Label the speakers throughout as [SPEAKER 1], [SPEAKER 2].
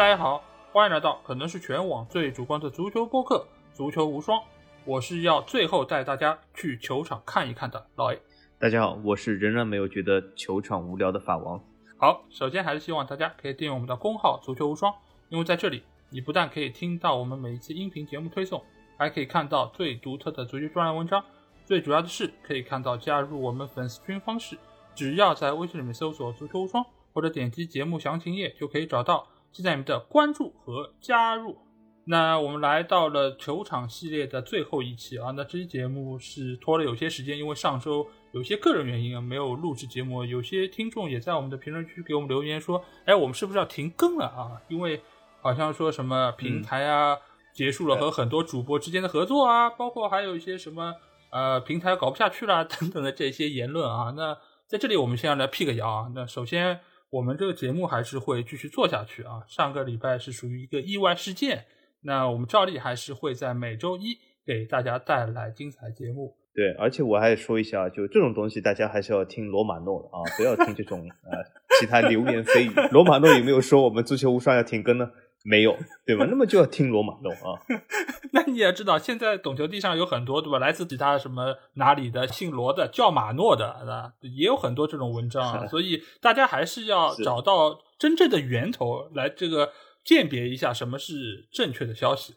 [SPEAKER 1] 大家好，欢迎来到可能是全网最主观的足球播客《足球无双》，我是要最后带大家去球场看一看的老 A。
[SPEAKER 2] 大家好，我是仍然没有觉得球场无聊的法王。
[SPEAKER 1] 好，首先还是希望大家可以订阅我们的公号“足球无双”，因为在这里，你不但可以听到我们每一期音频节目推送，还可以看到最独特的足球专栏文章。最主要的是，可以看到加入我们粉丝群方式，只要在微信里面搜索“足球无双”或者点击节目详情页就可以找到。期待你们的关注和加入。那我们来到了球场系列的最后一期啊，那这期节目是拖了有些时间，因为上周有些个人原因啊没有录制节目。有些听众也在我们的评论区给我们留言说：“哎，我们是不是要停更了啊？因为好像说什么平台啊结束了和很多主播之间的合作啊，包括还有一些什么呃平台搞不下去了 等等的这些言论啊。那在这里我们先要来辟个谣啊。那首先。我们这个节目还是会继续做下去啊！上个礼拜是属于一个意外事件，那我们照例还是会在每周一给大家带来精彩节目。
[SPEAKER 2] 对，而且我还说一下，就这种东西，大家还是要听罗马诺的啊，不要听这种呃其他流言蜚语。罗马诺有没有说我们足球无双要停更呢？没有，对吧？那么就要听罗马诺啊。
[SPEAKER 1] 那你也知道，现在懂球帝上有很多，对吧？来自其他什么哪里的姓罗的叫马诺的，啊，也有很多这种文章啊。所以大家还是要找到真正的源头来这个鉴别一下什么是正确的消息。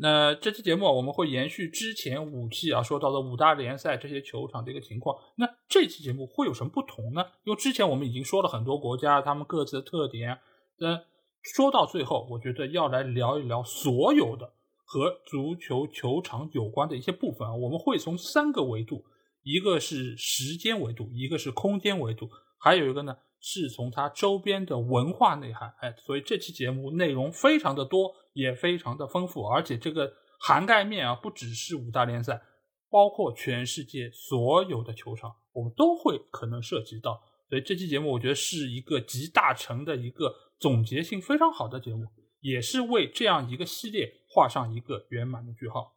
[SPEAKER 1] 那这期节目我们会延续之前五期啊说到的五大联赛这些球场的一个情况。那这期节目会有什么不同呢？因为之前我们已经说了很多国家他们各自的特点，那。说到最后，我觉得要来聊一聊所有的和足球球场有关的一些部分啊。我们会从三个维度，一个是时间维度，一个是空间维度，还有一个呢是从它周边的文化内涵。哎，所以这期节目内容非常的多，也非常的丰富，而且这个涵盖面啊，不只是五大联赛，包括全世界所有的球场，我们都会可能涉及到。所以这期节目我觉得是一个集大成的一个。总结性非常好的节目，也是为这样一个系列画上一个圆满的句号。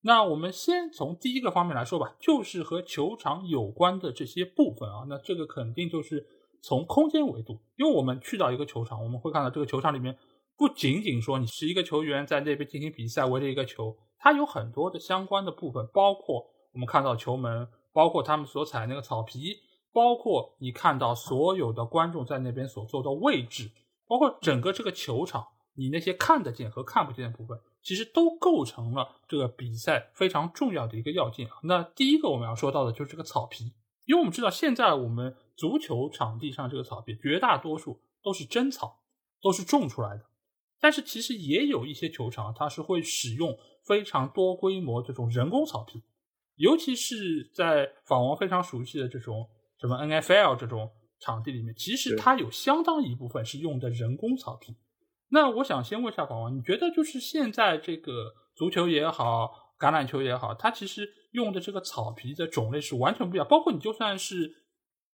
[SPEAKER 1] 那我们先从第一个方面来说吧，就是和球场有关的这些部分啊。那这个肯定就是从空间维度，因为我们去到一个球场，我们会看到这个球场里面不仅仅说你是一个球员在那边进行比赛，围着一个球，它有很多的相关的部分，包括我们看到球门，包括他们所踩那个草皮，包括你看到所有的观众在那边所坐的位置。包括整个这个球场，你那些看得见和看不见的部分，其实都构成了这个比赛非常重要的一个要件。那第一个我们要说到的就是这个草皮，因为我们知道现在我们足球场地上这个草皮绝大多数都是真草，都是种出来的。但是其实也有一些球场，它是会使用非常多规模这种人工草皮，尤其是在法王非常熟悉的这种什么 NFL 这种。场地里面其实它有相当一部分是用的人工草坪。那我想先问一下宝王，你觉得就是现在这个足球也好，橄榄球也好，它其实用的这个草皮的种类是完全不一样。包括你就算是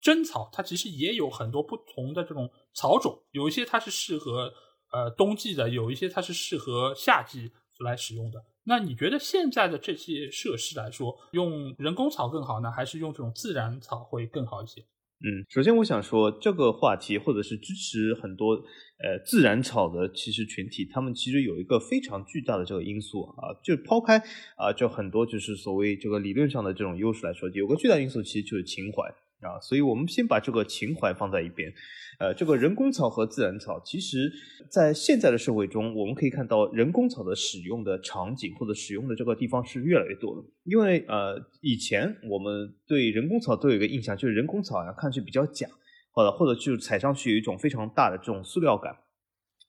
[SPEAKER 1] 真草，它其实也有很多不同的这种草种，有一些它是适合呃冬季的，有一些它是适合夏季来使用的。那你觉得现在的这些设施来说，用人工草更好呢，还是用这种自然草会更好一些？
[SPEAKER 2] 嗯，首先我想说这个话题，或者是支持很多呃自然草的其实群体，他们其实有一个非常巨大的这个因素啊，就抛开啊，就很多就是所谓这个理论上的这种优势来说，有个巨大因素其实就是情怀。啊，所以我们先把这个情怀放在一边，呃，这个人工草和自然草，其实，在现在的社会中，我们可以看到人工草的使用的场景或者使用的这个地方是越来越多了。因为呃，以前我们对人工草都有一个印象，就是人工草呀，看上去比较假，或者或者就踩上去有一种非常大的这种塑料感。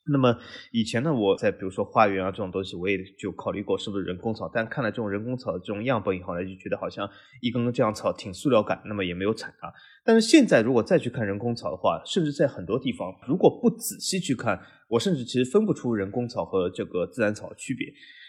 [SPEAKER 2] 那么以前呢，我在比如说花园啊这种东西，我也就考虑过是不是人工草，但看了这种人工草的这种样本以后呢，就觉得好像一根根这样草挺塑料感，那么也没有采它。但是现在如果再去看人工草的话，甚至在很多地方，如果不仔细去看，我甚至其实分不出人工草和这个自然草的区别。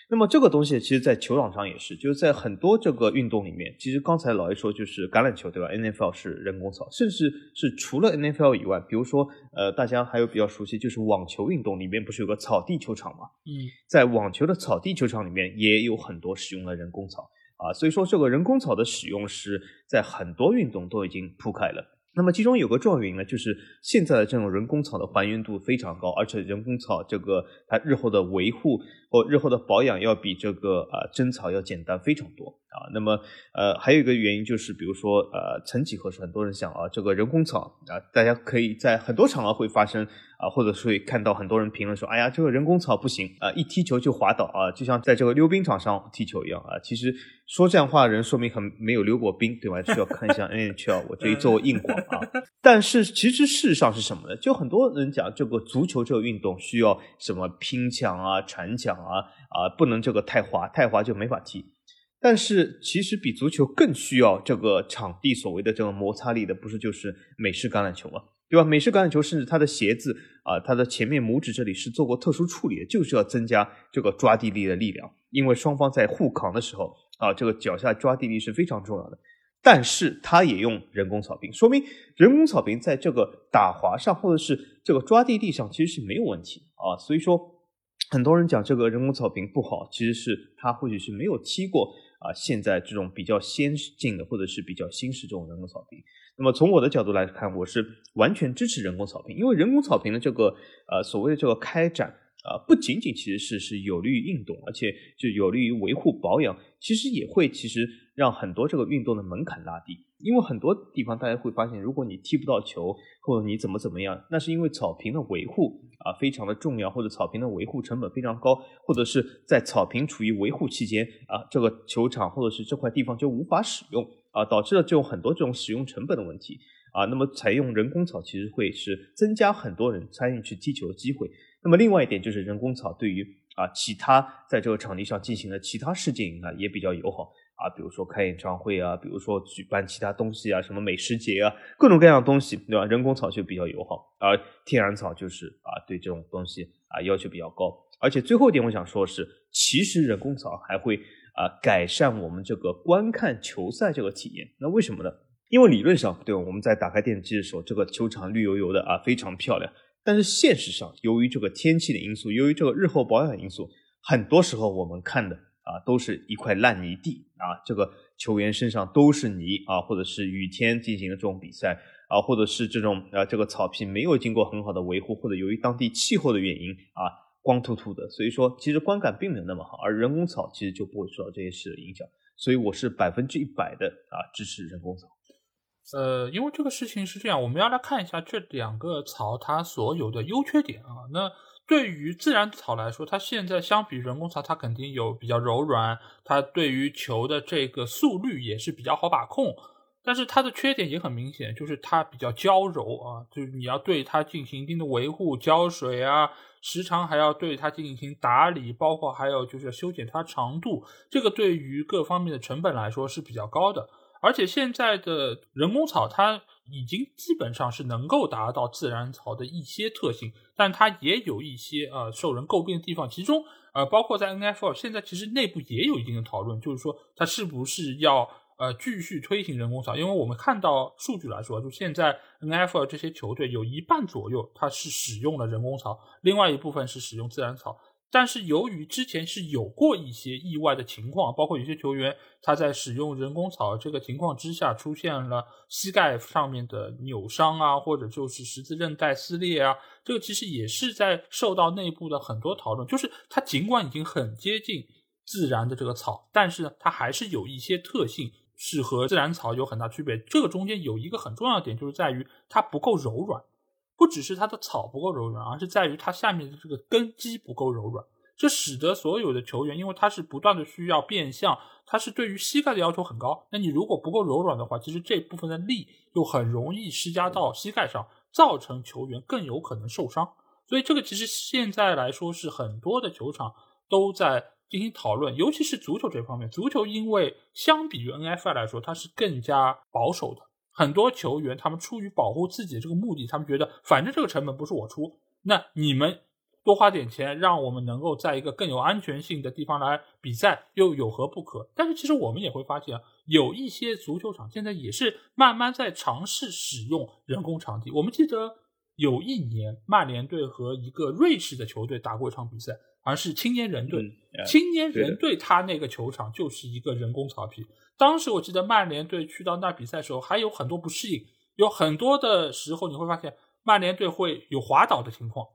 [SPEAKER 2] 那么这个东西，其实，在球场上也是，就是在很多这个运动里面，其实刚才老爷说，就是橄榄球，对吧？NFL 是人工草，甚至是除了 NFL 以外，比如说，呃，大家还有比较熟悉，就是网球运动里面不是有个草地球场嘛？
[SPEAKER 1] 嗯，
[SPEAKER 2] 在网球的草地球场里面，也有很多使用了人工草啊，所以说这个人工草的使用是在很多运动都已经铺开了那么其中有个重要原因呢，就是现在的这种人工草的还原度非常高，而且人工草这个它日后的维护或日后的保养要比这个呃真草要简单非常多啊。那么呃还有一个原因就是，比如说呃曾几何时，很多人想啊，这个人工草啊，大家可以在很多场合会发生啊，或者是会看到很多人评论说，哎呀，这个人工草不行啊，一踢球就滑倒啊，就像在这个溜冰场上踢球一样啊。其实说这样话的人，说明很没有溜过冰，对吧？需要看一下 NHL，我这一做硬广。啊，但是其实事实上是什么呢？就很多人讲这个足球这个运动需要什么拼抢啊、铲抢啊啊，不能这个太滑，太滑就没法踢。但是其实比足球更需要这个场地所谓的这个摩擦力的，不是就是美式橄榄球吗？对吧？美式橄榄球甚至它的鞋子啊，它的前面拇指这里是做过特殊处理的，就是要增加这个抓地力的力量，因为双方在互扛的时候啊，这个脚下抓地力是非常重要的。但是它也用人工草坪，说明人工草坪在这个打滑上或者是这个抓地力上其实是没有问题啊。所以说，很多人讲这个人工草坪不好，其实是他或许是没有踢过啊。现在这种比较先进的或者是比较新式这种人工草坪。那么从我的角度来看，我是完全支持人工草坪，因为人工草坪的这个呃所谓的这个开展。啊，不仅仅其实是是有利于运动，而且就有利于维护保养，其实也会其实让很多这个运动的门槛拉低。因为很多地方大家会发现，如果你踢不到球，或者你怎么怎么样，那是因为草坪的维护啊非常的重要，或者草坪的维护成本非常高，或者是在草坪处于维护期间啊，这个球场或者是这块地方就无法使用啊，导致了这种很多这种使用成本的问题啊。那么采用人工草其实会是增加很多人参与去踢球的机会。那么另外一点就是人工草对于啊其他在这个场地上进行的其他事件啊也比较友好啊，比如说开演唱会啊，比如说举办其他东西啊，什么美食节啊，各种各样的东西，对吧？人工草就比较友好，而天然草就是啊对这种东西啊要求比较高。而且最后一点我想说的是，其实人工草还会啊改善我们这个观看球赛这个体验。那为什么呢？因为理论上，对？我们在打开电视机的时候，这个球场绿油油的啊，非常漂亮。但是现实上，由于这个天气的因素，由于这个日后保养因素，很多时候我们看的啊，都是一块烂泥地啊，这个球员身上都是泥啊，或者是雨天进行的这种比赛啊，或者是这种啊，这个草皮没有经过很好的维护，或者由于当地气候的原因啊，光秃秃的，所以说其实观感并没有那么好。而人工草其实就不会受到这些事的影响，所以我是百分之一百的啊支持人工草。
[SPEAKER 1] 呃，因为这个事情是这样，我们要来看一下这两个草它所有的优缺点啊。那对于自然草来说，它现在相比人工草，它肯定有比较柔软，它对于球的这个速率也是比较好把控。但是它的缺点也很明显，就是它比较娇柔啊，就是你要对它进行一定的维护、浇水啊，时常还要对它进行打理，包括还有就是修剪它长度，这个对于各方面的成本来说是比较高的。而且现在的人工草，它已经基本上是能够达到自然草的一些特性，但它也有一些呃受人诟病的地方。其中呃，包括在 NFL 现在其实内部也有一定的讨论，就是说它是不是要呃继续推行人工草？因为我们看到数据来说，就现在 NFL 这些球队有一半左右它是使用了人工草，另外一部分是使用自然草。但是由于之前是有过一些意外的情况，包括有些球员他在使用人工草这个情况之下出现了膝盖上面的扭伤啊，或者就是十字韧带撕裂啊，这个其实也是在受到内部的很多讨论。就是它尽管已经很接近自然的这个草，但是呢，它还是有一些特性是和自然草有很大区别。这个中间有一个很重要的点，就是在于它不够柔软。不只是它的草不够柔软，而是在于它下面的这个根基不够柔软，这使得所有的球员，因为他是不断的需要变向，他是对于膝盖的要求很高。那你如果不够柔软的话，其实这部分的力又很容易施加到膝盖上，造成球员更有可能受伤。所以这个其实现在来说是很多的球场都在进行讨论，尤其是足球这方面，足球因为相比于 NFL 来说，它是更加保守的。很多球员，他们出于保护自己的这个目的，他们觉得反正这个成本不是我出，那你们多花点钱，让我们能够在一个更有安全性的地方来比赛，又有何不可？但是其实我们也会发现，有一些足球场现在也是慢慢在尝试使用人工场地。我们记得有一年，曼联队和一个瑞士的球队打过一场比赛，而是青年人队，青年人队他那个球场就是一个人工草皮。当时我记得曼联队去到那比赛的时候还有很多不适应，有很多的时候你会发现曼联队会有滑倒的情况。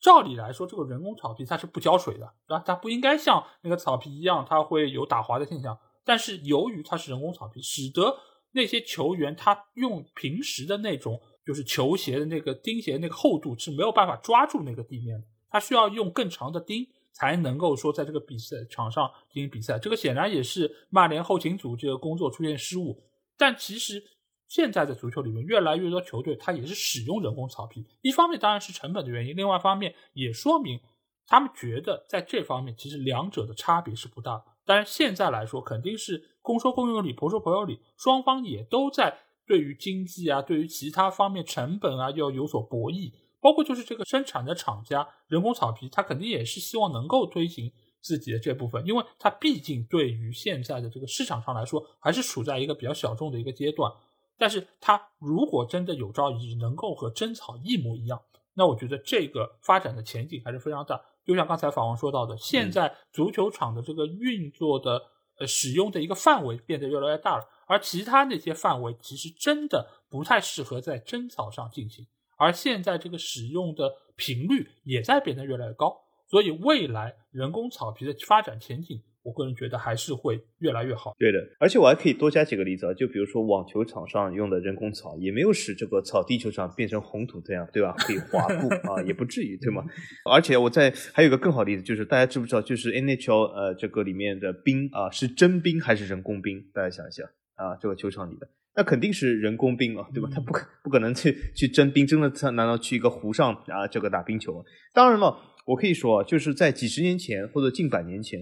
[SPEAKER 1] 照理来说，这个人工草皮它是不浇水的，对吧？它不应该像那个草皮一样，它会有打滑的现象。但是由于它是人工草皮，使得那些球员他用平时的那种就是球鞋的那个钉鞋那个厚度是没有办法抓住那个地面的，他需要用更长的钉才能够说在这个比赛场上进行比赛。这个显然也是曼联后勤组这个工作出现失误。但其实现在的足球里面，越来越多球队它也是使用人工草皮。一方面当然是成本的原因，另外一方面也说明他们觉得在这方面其实两者的差别是不大。但是现在来说，肯定是公说公有理，婆说婆有理，双方也都在对于经济啊，对于其他方面成本啊要有所博弈。包括就是这个生产的厂家，人工草皮，他肯定也是希望能够推行。自己的这部分，因为它毕竟对于现在的这个市场上来说，还是处在一个比较小众的一个阶段。但是它如果真的有朝一日能够和真草一模一样，那我觉得这个发展的前景还是非常大。就像刚才法王说到的，现在足球场的这个运作的呃使用的一个范围变得越来越大了，而其他那些范围其实真的不太适合在真草上进行，而现在这个使用的频率也在变得越来越高。所以未来人工草皮的发展前景，我个人觉得还是会越来越好。
[SPEAKER 2] 对的，而且我还可以多加几个例子啊，就比如说网球场上用的人工草，也没有使这个草地球上变成红土这样，对吧？可以滑步啊，也不至于，对吗？而且我在还有个更好的例子，就是大家知不知道，就是 NHL 呃这个里面的冰啊，是真冰还是人工冰？大家想一想啊，这个球场里的那肯定是人工冰啊，对吧？他不可不可能去去真冰，真的他难道去一个湖上啊这个打冰球？当然了。我可以说，就是在几十年前或者近百年前，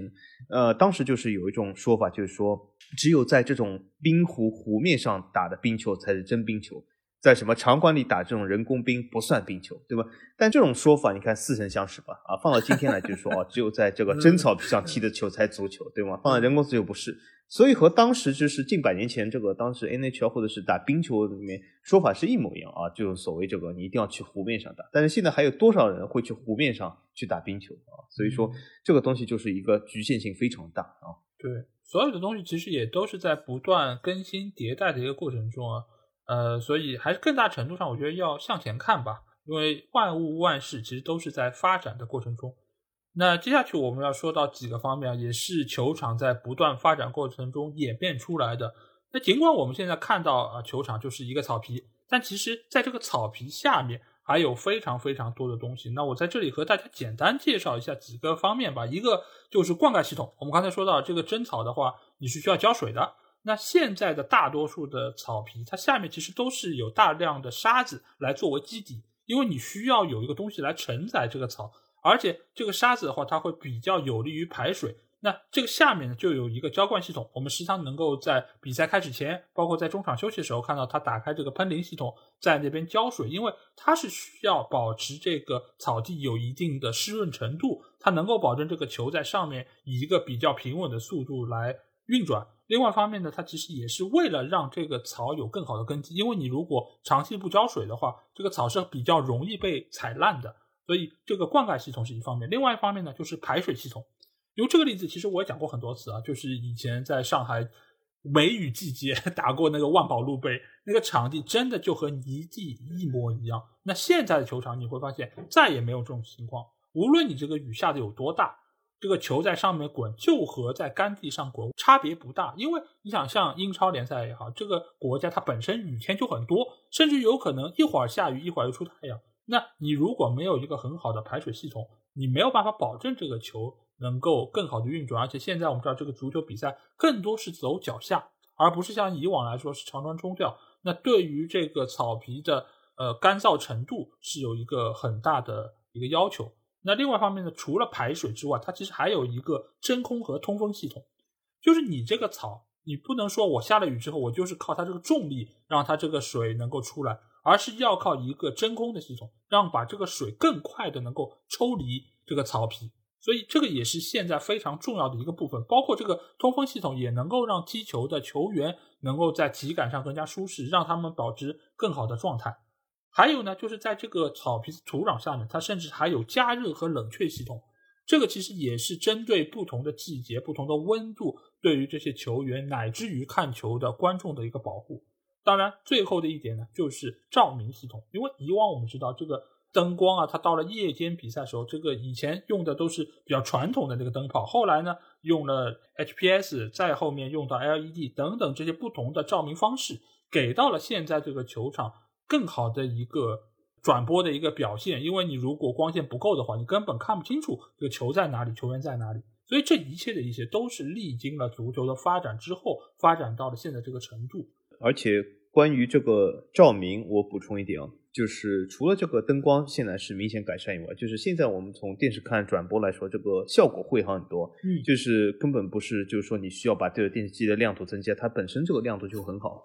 [SPEAKER 2] 呃，当时就是有一种说法，就是说，只有在这种冰湖湖面上打的冰球才是真冰球，在什么场馆里打这种人工冰不算冰球，对吧？但这种说法，你看似曾相识吧？啊，放到今天来就是说，啊，只有在这个真草皮上踢的球才足球，对吗？放在人工足球不是。所以和当时就是近百年前这个当时 NHL 或者是打冰球里面说法是一模一样啊，就是所谓这个你一定要去湖面上打。但是现在还有多少人会去湖面上去打冰球啊？所以说这个东西就是一个局限性非常大啊。
[SPEAKER 1] 对，所有的东西其实也都是在不断更新迭代的一个过程中啊。呃，所以还是更大程度上，我觉得要向前看吧，因为万物万事其实都是在发展的过程中。那接下去我们要说到几个方面，也是球场在不断发展过程中演变出来的。那尽管我们现在看到啊，球场就是一个草皮，但其实在这个草皮下面还有非常非常多的东西。那我在这里和大家简单介绍一下几个方面吧。一个就是灌溉系统，我们刚才说到这个真草的话，你是需要浇水的。那现在的大多数的草皮，它下面其实都是有大量的沙子来作为基底，因为你需要有一个东西来承载这个草。而且这个沙子的话，它会比较有利于排水。那这个下面呢，就有一个浇灌系统。我们时常能够在比赛开始前，包括在中场休息的时候，看到它打开这个喷淋系统，在那边浇水。因为它是需要保持这个草地有一定的湿润程度，它能够保证这个球在上面以一个比较平稳的速度来运转。另外一方面呢，它其实也是为了让这个草有更好的根基。因为你如果长期不浇水的话，这个草是比较容易被踩烂的。所以这个灌溉系统是一方面，另外一方面呢，就是排水系统。用这个例子，其实我也讲过很多次啊，就是以前在上海梅雨季节 打过那个万宝路杯，那个场地真的就和泥地一模一样。那现在的球场你会发现再也没有这种情况，无论你这个雨下的有多大，这个球在上面滚就和在干地上滚差别不大。因为你想像英超联赛也好，这个国家它本身雨天就很多，甚至有可能一会儿下雨，一会儿又出太阳。那你如果没有一个很好的排水系统，你没有办法保证这个球能够更好的运转。而且现在我们知道，这个足球比赛更多是走脚下，而不是像以往来说是长传冲吊。那对于这个草皮的呃干燥程度是有一个很大的一个要求。那另外一方面呢，除了排水之外，它其实还有一个真空和通风系统，就是你这个草，你不能说我下了雨之后，我就是靠它这个重力让它这个水能够出来。而是要靠一个真空的系统，让把这个水更快的能够抽离这个草皮，所以这个也是现在非常重要的一个部分。包括这个通风系统也能够让踢球的球员能够在体感上更加舒适，让他们保持更好的状态。还有呢，就是在这个草皮土壤下面，它甚至还有加热和冷却系统。这个其实也是针对不同的季节、不同的温度，对于这些球员乃至于看球的观众的一个保护。当然，最后的一点呢，就是照明系统，因为以往我们知道这个灯光啊，它到了夜间比赛时候，这个以前用的都是比较传统的那个灯泡，后来呢用了 HPS，再后面用到 LED 等等这些不同的照明方式，给到了现在这个球场更好的一个转播的一个表现。因为你如果光线不够的话，你根本看不清楚这个球在哪里，球员在哪里。所以这一切的一切都是历经了足球的发展之后，发展到了现在这个程度，
[SPEAKER 2] 而且。关于这个照明，我补充一点啊，就是除了这个灯光现在是明显改善以外，就是现在我们从电视看转播来说，这个效果会好很多。
[SPEAKER 1] 嗯，
[SPEAKER 2] 就是根本不是，就是说你需要把这个电视机的亮度增加，它本身这个亮度就很好。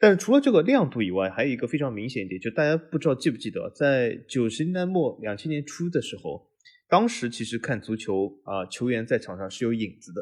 [SPEAKER 2] 但是除了这个亮度以外，还有一个非常明显一点，就大家不知道记不记得，在九十年代末、两千年初的时候，当时其实看足球啊，球员在场上是有影子的。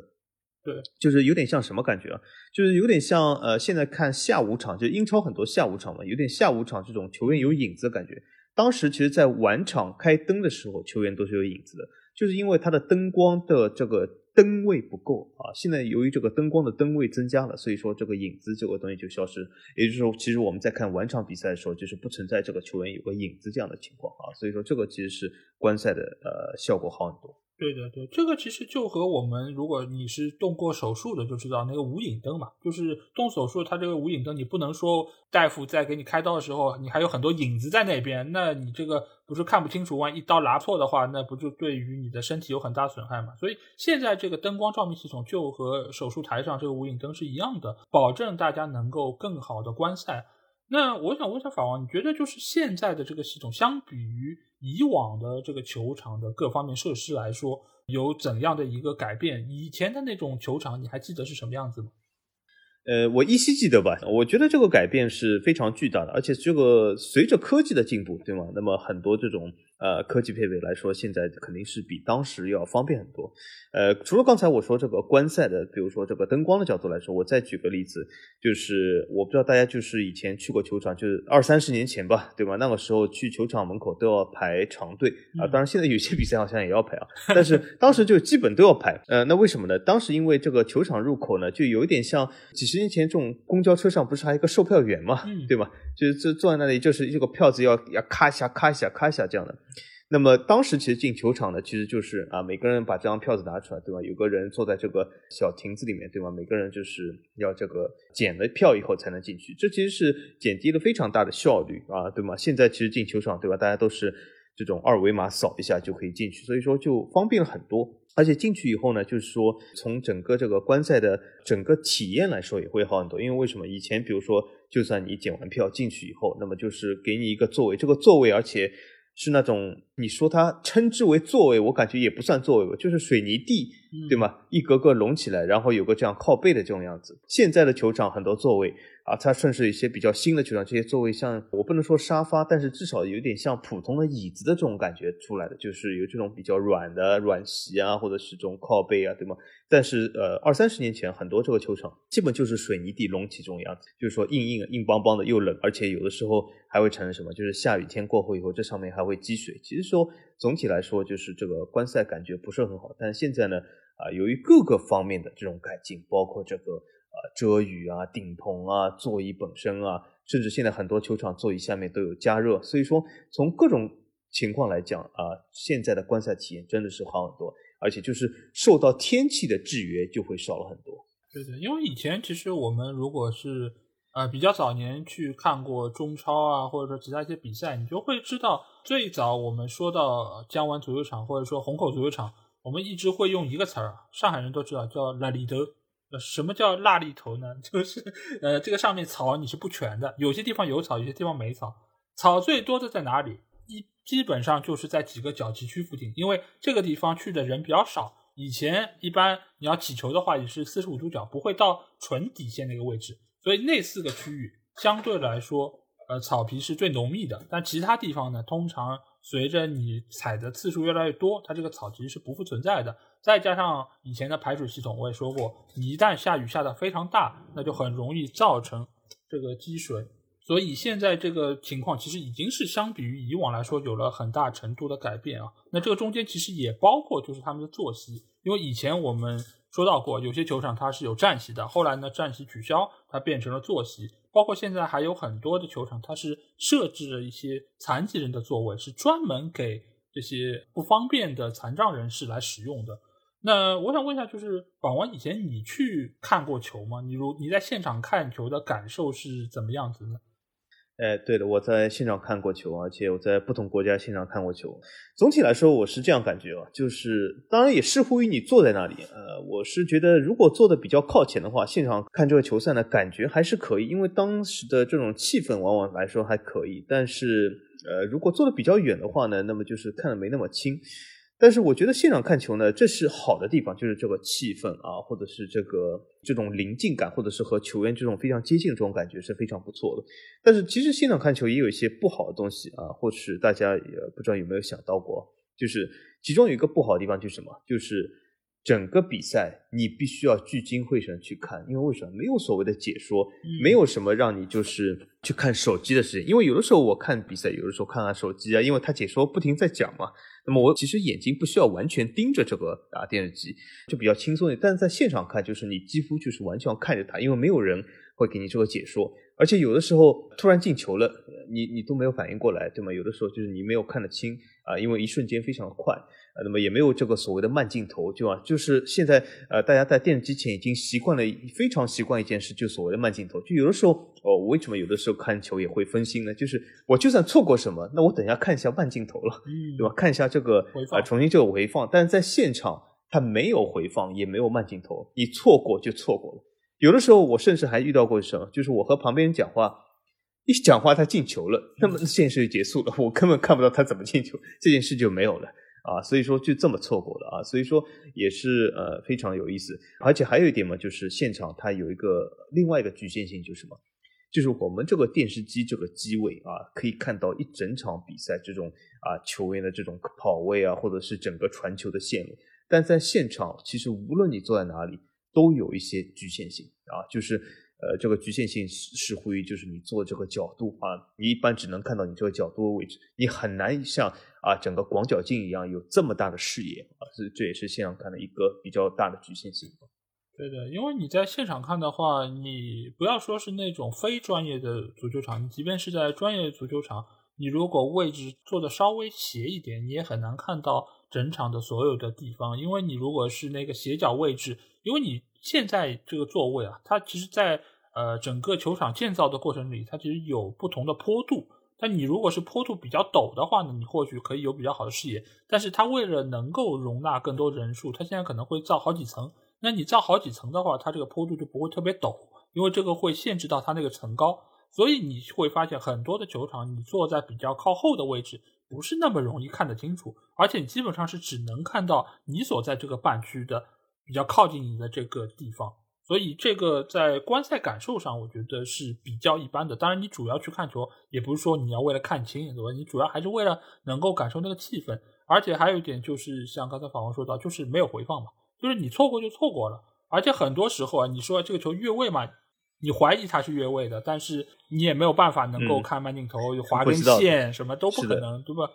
[SPEAKER 1] 对，
[SPEAKER 2] 就是有点像什么感觉啊？就是有点像呃，现在看下午场，就英超很多下午场嘛，有点下午场这种球员有影子的感觉。当时其实，在晚场开灯的时候，球员都是有影子的，就是因为它的灯光的这个灯位不够啊。现在由于这个灯光的灯位增加了，所以说这个影子这个东西就消失。也就是说，其实我们在看晚场比赛的时候，就是不存在这个球员有个影子这样的情况啊。所以说，这个其实是观赛的呃效果好很多。
[SPEAKER 1] 对对对，这个其实就和我们，如果你是动过手术的，就知道那个无影灯嘛，就是动手术，它这个无影灯，你不能说大夫在给你开刀的时候，你还有很多影子在那边，那你这个不是看不清楚，万一刀拿错的话，那不就对于你的身体有很大损害嘛？所以现在这个灯光照明系统就和手术台上这个无影灯是一样的，保证大家能够更好的观赛。那我想问一下法王，你觉得就是现在的这个系统，相比于以往的这个球场的各方面设施来说，有怎样的一个改变？以前的那种球场，你还记得是什么样子吗？
[SPEAKER 2] 呃，我依稀记得吧。我觉得这个改变是非常巨大的，而且这个随着科技的进步，对吗？那么很多这种。呃，科技配备来说，现在肯定是比当时要方便很多。呃，除了刚才我说这个观赛的，比如说这个灯光的角度来说，我再举个例子，就是我不知道大家就是以前去过球场，就是二三十年前吧，对吧？那个时候去球场门口都要排长队啊。当然现在有些比赛好像也要排啊，但是当时就基本都要排。呃，那为什么呢？当时因为这个球场入口呢，就有一点像几十年前这种公交车上不是还有一个售票员嘛，对吧？就是坐坐在那里，就是这个票子要要咔一下、咔一下、咔一下这样的。那么当时其实进球场呢，其实就是啊，每个人把这张票子拿出来，对吧？有个人坐在这个小亭子里面，对吧？每个人就是要这个检了票以后才能进去，这其实是减低了非常大的效率啊，对吗？现在其实进球场，对吧？大家都是这种二维码扫一下就可以进去，所以说就方便了很多。而且进去以后呢，就是说从整个这个观赛的整个体验来说也会好很多。因为为什么？以前比如说，就算你检完票进去以后，那么就是给你一个座位，这个座位而且。是那种你说它称之为座位，我感觉也不算座位吧，就是水泥地，对吗？一格格隆起来，然后有个这样靠背的这种样子。现在的球场很多座位啊，它甚至一些比较新的球场，这些座位像我不能说沙发，但是至少有点像普通的椅子的这种感觉出来的，就是有这种比较软的软席啊，或者是这种靠背啊，对吗？但是，呃，二三十年前，很多这个球场基本就是水泥地隆起这种样子，就是说硬硬硬邦邦的，又冷，而且有的时候还会产生什么，就是下雨天过后以后，这上面还会积水。其实说总体来说，就是这个观赛感觉不是很好。但现在呢，啊，由于各个方面的这种改进，包括这个啊遮雨啊、顶棚啊、座椅本身啊，甚至现在很多球场座椅下面都有加热，所以说从各种情况来讲啊，现在的观赛体验真的是好很多。而且就是受到天气的制约就会少了很多。
[SPEAKER 1] 对对，因为以前其实我们如果是呃比较早年去看过中超啊，或者说其他一些比赛，你就会知道，最早我们说到江湾足球场或者说虹口足球场，我们一直会用一个词儿，上海人都知道叫“腊里头”。呃，什么叫腊里头呢？就是呃这个上面草你是不全的，有些地方有草，有些地方没草。草最多的在哪里？一基本上就是在几个角旗区附近，因为这个地方去的人比较少。以前一般你要起球的话，也是四十五度角，不会到纯底线那个位置，所以那四个区域相对来说，呃，草皮是最浓密的。但其他地方呢，通常随着你踩的次数越来越多，它这个草皮是不复存在的。再加上以前的排水系统，我也说过，你一旦下雨下的非常大，那就很容易造成这个积水。所以现在这个情况其实已经是相比于以往来说有了很大程度的改变啊。那这个中间其实也包括就是他们的作息，因为以前我们说到过，有些球场它是有站席的，后来呢站席取消，它变成了坐席。包括现在还有很多的球场，它是设置了一些残疾人的座位，是专门给这些不方便的残障人士来使用的。那我想问一下，就是宝王以前你去看过球吗？你如你在现场看球的感受是怎么样子呢？
[SPEAKER 2] 哎，对的，我在现场看过球，而且我在不同国家现场看过球。总体来说，我是这样感觉啊，就是当然也视乎于你坐在那里。呃，我是觉得如果坐的比较靠前的话，现场看这个球赛呢，感觉还是可以，因为当时的这种气氛往往来说还可以。但是，呃，如果坐的比较远的话呢，那么就是看的没那么清。但是我觉得现场看球呢，这是好的地方，就是这个气氛啊，或者是这个这种临近感，或者是和球员这种非常接近的这种感觉是非常不错的。但是其实现场看球也有一些不好的东西啊，或是大家也不知道有没有想到过，就是其中有一个不好的地方就是什么？就是整个比赛你必须要聚精会神去看，因为为什么？没有所谓的解说，没有什么让你就是去看手机的事情，因为有的时候我看比赛，有的时候看看手机啊，因为他解说不停在讲嘛。那么我其实眼睛不需要完全盯着这个啊电视机，就比较轻松一点。但是在现场看，就是你几乎就是完全要看着它，因为没有人会给你这个解说。而且有的时候突然进球了，你你都没有反应过来，对吗？有的时候就是你没有看得清啊，因为一瞬间非常的快。那么也没有这个所谓的慢镜头，对吧？就是现在呃，大家在电视机前已经习惯了，非常习惯一件事，就所谓的慢镜头。就有的时候哦，我为什么有的时候看球也会分心呢？就是我就算错过什么，那我等一下看一下慢镜头了，对吧？看一下这个啊，重新这个回放。但是在现场它没有回放，也没有慢镜头，你错过就错过了。有的时候我甚至还遇到过什么，就是我和旁边人讲话，一讲话他进球了，那么这件事就结束了，我根本看不到他怎么进球，这件事就没有了。啊，所以说就这么错过了啊，所以说也是呃非常有意思，而且还有一点嘛，就是现场它有一个另外一个局限性，就是什么？就是我们这个电视机这个机位啊，可以看到一整场比赛这种啊球员的这种跑位啊，或者是整个传球的线路，但在现场其实无论你坐在哪里，都有一些局限性啊，就是。呃，这个局限性是是乎于就是你坐这个角度啊，你一般只能看到你这个角度的位置，你很难像啊整个广角镜一样有这么大的视野啊，这这也是现场看的一个比较大的局限性。
[SPEAKER 1] 对的，因为你在现场看的话，你不要说是那种非专业的足球场，你即便是在专业足球场，你如果位置坐的稍微斜一点，你也很难看到整场的所有的地方，因为你如果是那个斜角位置，因为你。现在这个座位啊，它其实，在呃整个球场建造的过程里，它其实有不同的坡度。但你如果是坡度比较陡的话呢，你或许可以有比较好的视野。但是它为了能够容纳更多人数，它现在可能会造好几层。那你造好几层的话，它这个坡度就不会特别陡，因为这个会限制到它那个层高。所以你会发现很多的球场，你坐在比较靠后的位置，不是那么容易看得清楚，而且你基本上是只能看到你所在这个半区的。比较靠近你的这个地方，所以这个在观赛感受上，我觉得是比较一般的。当然，你主要去看球，也不是说你要为了看清，对吧？你主要还是为了能够感受那个气氛。而且还有一点就是，像刚才法王说到，就是没有回放嘛，就是你错过就错过了。而且很多时候啊，你说这个球越位嘛，你怀疑他是越位的，但是你也没有办法能够看慢镜头，划根线什么都不可能，对吧？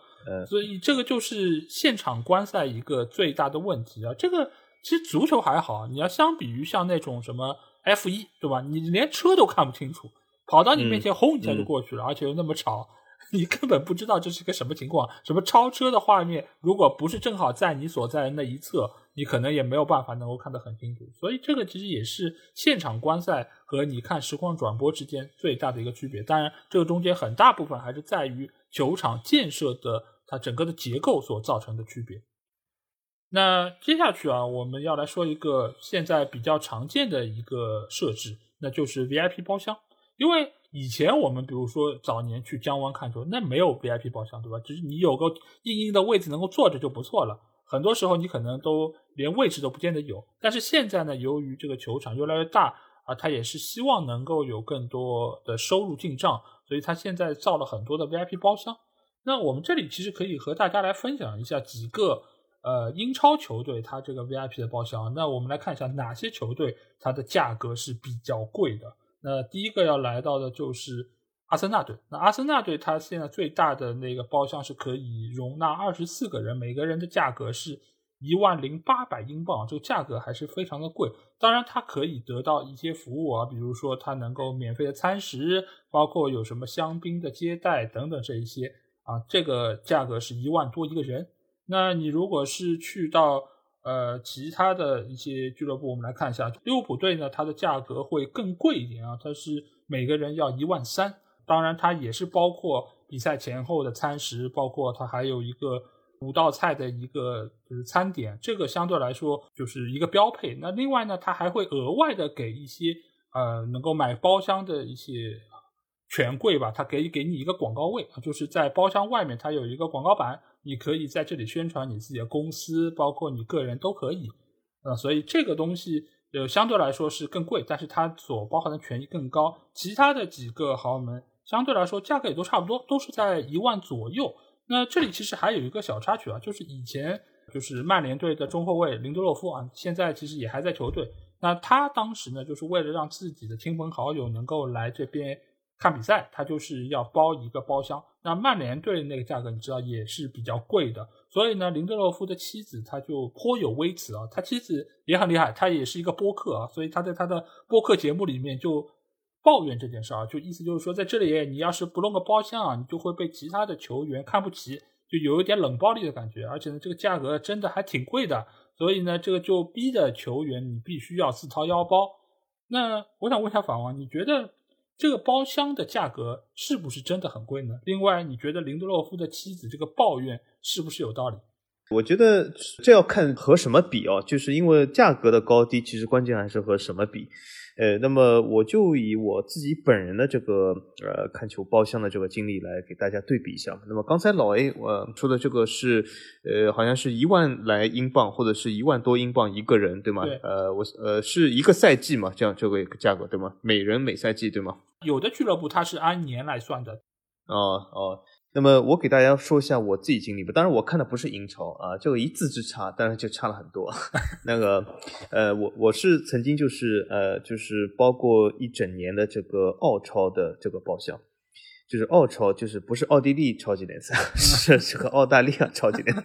[SPEAKER 1] 所以这个就是现场观赛一个最大的问题啊，这个。其实足球还好，你要相比于像那种什么 F 一，对吧？你连车都看不清楚，跑到你面前轰一下就过去了，而且又那么吵，你根本不知道这是个什么情况。什么超车的画面，如果不是正好在你所在的那一侧，你可能也没有办法能够看得很清楚。所以这个其实也是现场观赛和你看实况转播之间最大的一个区别。当然，这个中间很大部分还是在于球场建设的它整个的结构所造成的区别。那接下去啊，我们要来说一个现在比较常见的一个设置，那就是 VIP 包厢。因为以前我们比如说早年去江湾看球，那没有 VIP 包厢，对吧？只是你有个硬硬的位置能够坐着就不错了。很多时候你可能都连位置都不见得有。但是现在呢，由于这个球场越来越大啊，它也是希望能够有更多的收入进账，所以它现在造了很多的 VIP 包厢。那我们这里其实可以和大家来分享一下几个。呃，英超球队它这个 VIP 的包厢，那我们来看一下哪些球队它的价格是比较贵的。那第一个要来到的就是阿森纳队。那阿森纳队它现在最大的那个包厢是可以容纳二十四个人，每个人的价格是一万零八百英镑，这个价格还是非常的贵。当然，它可以得到一些服务啊，比如说它能够免费的餐食，包括有什么香槟的接待等等这一些啊，这个价格是一万多一个人。那你如果是去到呃其他的一些俱乐部，我们来看一下利物浦队呢，它的价格会更贵一点啊，它是每个人要一万三。当然，它也是包括比赛前后的餐食，包括它还有一个。五道菜的一个就是餐点，这个相对来说就是一个标配。那另外呢，它还会额外的给一些呃能够买包厢的一些权贵吧，它给给你一个广告位，就是在包厢外面它有一个广告板，你可以在这里宣传你自己的公司，包括你个人都可以。呃，所以这个东西呃相对来说是更贵，但是它所包含的权益更高。其他的几个豪门相对来说价格也都差不多，都是在一万左右。那这里其实还有一个小插曲啊，就是以前就是曼联队的中后卫林德洛夫啊，现在其实也还在球队。那他当时呢，就是为了让自己的亲朋好友能够来这边看比赛，他就是要包一个包厢。那曼联队那个价格你知道也是比较贵的，所以呢，林德洛夫的妻子他就颇有微词啊，他妻子也很厉害，他也是一个播客啊，所以他在他的播客节目里面就。抱怨这件事啊，就意思就是说，在这里你要是不弄个包厢啊，你就会被其他的球员看不起，就有一点冷暴力的感觉。而且呢，这个价格真的还挺贵的，所以呢，这个就逼着球员你必须要自掏腰包。那我想问一下法王，你觉得这个包厢的价格是不是真的很贵呢？另外，你觉得林德洛夫的妻子这个抱怨是不是有道理？
[SPEAKER 2] 我觉得这要看和什么比哦，就是因为价格的高低，其实关键还是和什么比。呃，那么我就以我自己本人的这个呃看球包厢的这个经历来给大家对比一下。那么刚才老 A 我说的这个是呃好像是一万来英镑或者是一万多英镑一个人，对吗？
[SPEAKER 1] 对。
[SPEAKER 2] 呃，我呃是一个赛季嘛，这样这个价格对吗？每人每赛季对吗？
[SPEAKER 1] 有的俱乐部它是按年来算的。
[SPEAKER 2] 哦哦。那么我给大家说一下我自己经历吧。当然我看的不是英超啊，这个一字之差，当然就差了很多。那个呃，我我是曾经就是呃，就是包括一整年的这个澳超的这个报销。就是澳超，就是不是奥地利超级联赛，是这个澳大利亚超级联赛，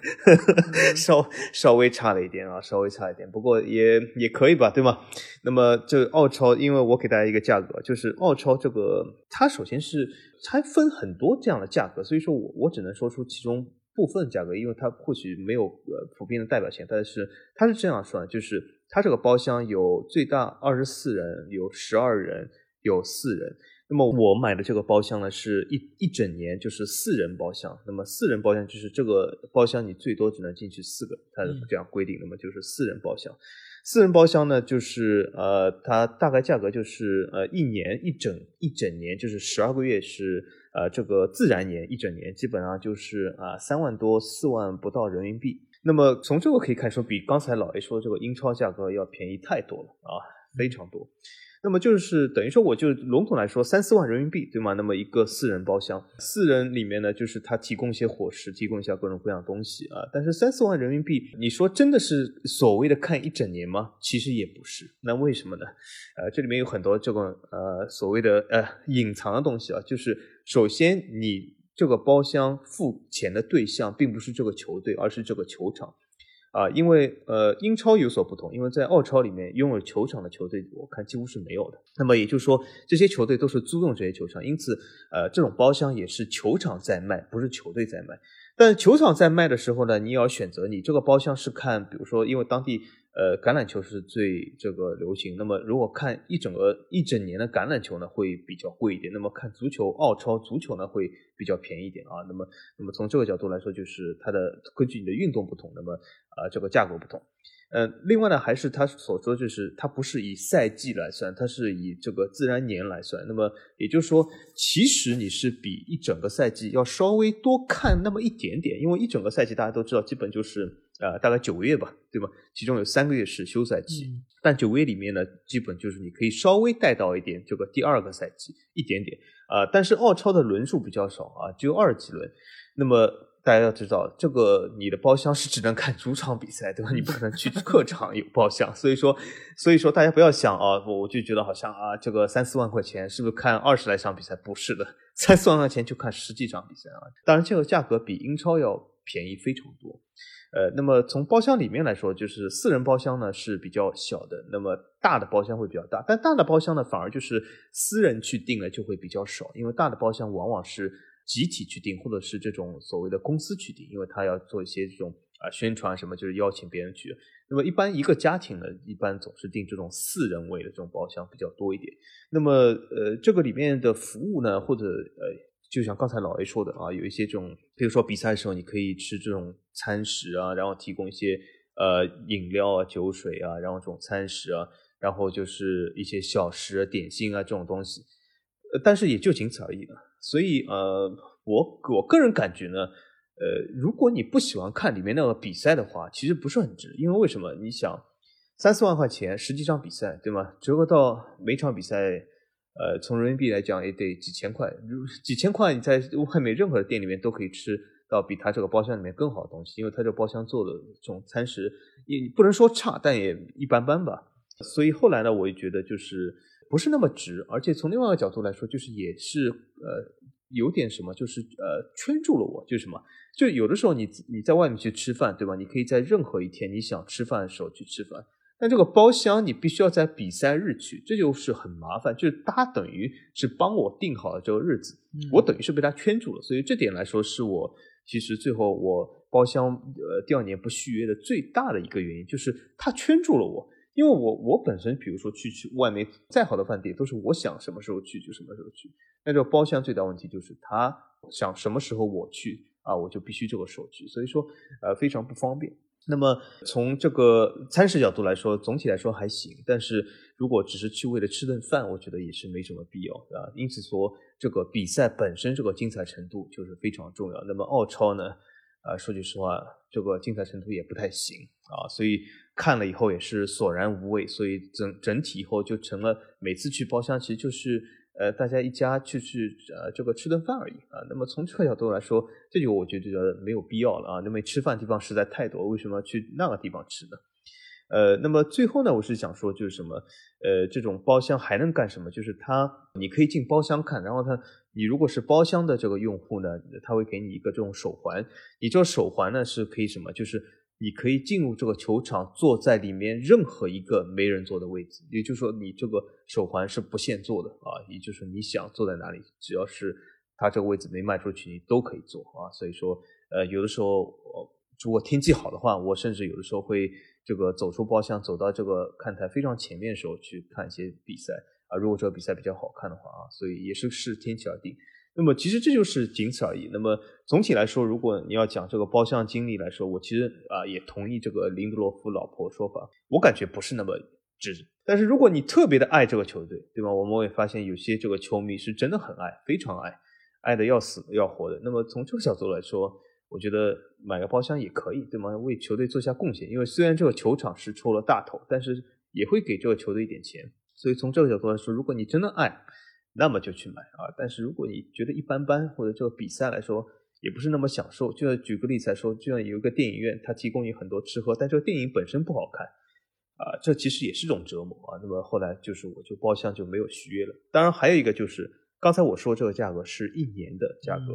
[SPEAKER 2] 稍稍微差了一点啊，稍微差一点，不过也也可以吧，对吗？那么这澳超，因为我给大家一个价格，就是澳超这个，它首先是它分很多这样的价格，所以说我我只能说出其中部分价格，因为它或许没有呃普遍的代表性，但是它是这样算，就是它这个包厢有最大二十四人，有十二人，有四人。那么我买的这个包厢呢，是一一整年就是四人包厢。那么四人包厢就是这个包厢你最多只能进去四个，它这样规定。那么就是四人包厢。四人包厢呢，就是呃，它大概价格就是呃一年一整一整年就是十二个月是呃这个自然年一整年基本上就是啊三万多四万不到人民币。那么从这个可以看出，比刚才老 A 说这个英超价格要便宜太多了啊，非常多。那么就是等于说，我就笼统来说，三四万人民币，对吗？那么一个四人包厢，四人里面呢，就是他提供一些伙食，提供一下各种各样东西啊。但是三四万人民币，你说真的是所谓的看一整年吗？其实也不是。那为什么呢？呃，这里面有很多这个呃所谓的呃隐藏的东西啊。就是首先，你这个包厢付钱的对象并不是这个球队，而是这个球场。啊，因为呃，英超有所不同，因为在澳超里面拥有球场的球队，我看几乎是没有的。那么也就是说，这些球队都是租用这些球场，因此呃，这种包厢也是球场在卖，不是球队在卖。但球场在卖的时候呢，你也要选择你这个包厢是看，比如说，因为当地。呃，橄榄球是最这个流行。那么，如果看一整个一整年的橄榄球呢，会比较贵一点。那么，看足球、澳超足球呢，会比较便宜一点啊。那么，那么从这个角度来说，就是它的根据你的运动不同，那么啊，这个价格不同。呃，另外呢，还是他所说，就是它不是以赛季来算，它是以这个自然年来算。那么也就是说，其实你是比一整个赛季要稍微多看那么一点点，因为一整个赛季大家都知道，基本就是。呃，大概九个月吧，对吧？其中有三个月是休赛期，但九个月里面呢，基本就是你可以稍微带到一点这个第二个赛季一点点啊。但是澳超的轮数比较少啊，只有二十几轮。那么大家要知道，这个你的包厢是只能看主场比赛，对吧？你不可能去客场有包厢。所以说，所以说大家不要想啊，我我就觉得好像啊，这个三四万块钱是不是看二十来场比赛？不是的，三四万块钱就看十几场比赛啊。当然，这个价格比英超要。便宜非常多。呃，那么从包厢里面来说，就是四人包厢呢是比较小的，那么大的包厢会比较大，但大的包厢呢反而就是私人去订了就会比较少，因为大的包厢往往是集体去订，或者是这种所谓的公司去订，因为他要做一些这种啊宣传什么，就是邀请别人去。那么一般一个家庭呢，一般总是订这种四人位的这种包厢比较多一点。那么呃，这个里面的服务呢，或者呃。就像刚才老 A 说的啊，有一些这种，比如说比赛的时候，你可以吃这种餐食啊，然后提供一些呃饮料啊、酒水啊，然后这种餐食啊，然后就是一些小食、点心啊这种东西，但是也就仅此而已了。所以呃，我我个人感觉呢，呃，如果你不喜欢看里面那个比赛的话，其实不是很值，因为为什么？你想三四万块钱十几场比赛，对吗？折合到每场比赛。呃，从人民币来讲也得几千块，几千块你在外面任何店里面都可以吃到比他这个包厢里面更好的东西，因为他这个包厢做的这种餐食也不能说差，但也一般般吧。所以后来呢，我也觉得就是不是那么值，而且从另外一个角度来说，就是也是呃有点什么，就是呃圈住了我，就是什么，就有的时候你你在外面去吃饭，对吧？你可以在任何一天你想吃饭的时候去吃饭。但这个包厢你必须要在比赛日去，这就是很麻烦。就是他等于是帮我定好了这个日子，我等于是被他圈住了。所以这点来说，是我其实最后我包厢呃第二年不续约的最大的一个原因，就是他圈住了我。因为我我本身比如说去去外面再好的饭店，都是我想什么时候去就什么时候去。那这个包厢最大问题就是他想什么时候我去啊，我就必须这个时候去，所以说呃非常不方便。那么从这个餐食角度来说，总体来说还行。但是如果只是去为了吃顿饭，我觉得也是没什么必要啊。因此说，这个比赛本身这个精彩程度就是非常重要。那么澳超呢，啊，说句实话，这个精彩程度也不太行啊。所以看了以后也是索然无味。所以整整体以后就成了每次去包厢，其实就是。呃，大家一家去去呃这个吃顿饭而已啊。那么从这个角度来说，这就我觉得没有必要了啊。那么吃饭地方实在太多，为什么去那个地方吃呢？呃，那么最后呢，我是想说就是什么？呃，这种包厢还能干什么？就是它你可以进包厢看，然后它你如果是包厢的这个用户呢，他会给你一个这种手环，你这个手环呢是可以什么？就是。你可以进入这个球场，坐在里面任何一个没人坐的位置，也就是说，你这个手环是不限坐的啊，也就是你想坐在哪里，只要是他这个位置没卖出去，你都可以坐啊。所以说，呃，有的时候，如果天气好的话，我甚至有的时候会这个走出包厢，走到这个看台非常前面的时候去看一些比赛啊。如果这个比赛比较好看的话啊，所以也是视天气而定。那么其实这就是仅此而已。那么总体来说，如果你要讲这个包厢经历来说，我其实啊也同意这个林德洛夫老婆说法，我感觉不是那么值。但是如果你特别的爱这个球队，对吧？我们会发现有些这个球迷是真的很爱，非常爱，爱的要死要活的。那么从这个角度来说，我觉得买个包厢也可以，对吗？为球队做下贡献。因为虽然这个球场是抽了大头，但是也会给这个球队一点钱。所以从这个角度来说，如果你真的爱，那么就去买啊！但是如果你觉得一般般，或者这个比赛来说也不是那么享受，就像举个例子来说，就像有一个电影院，它提供你很多吃喝，但这个电影本身不好看啊，这其实也是种折磨啊。那么后来就是我就包厢就没有续约了。当然还有一个就是刚才我说这个价格是一年的价格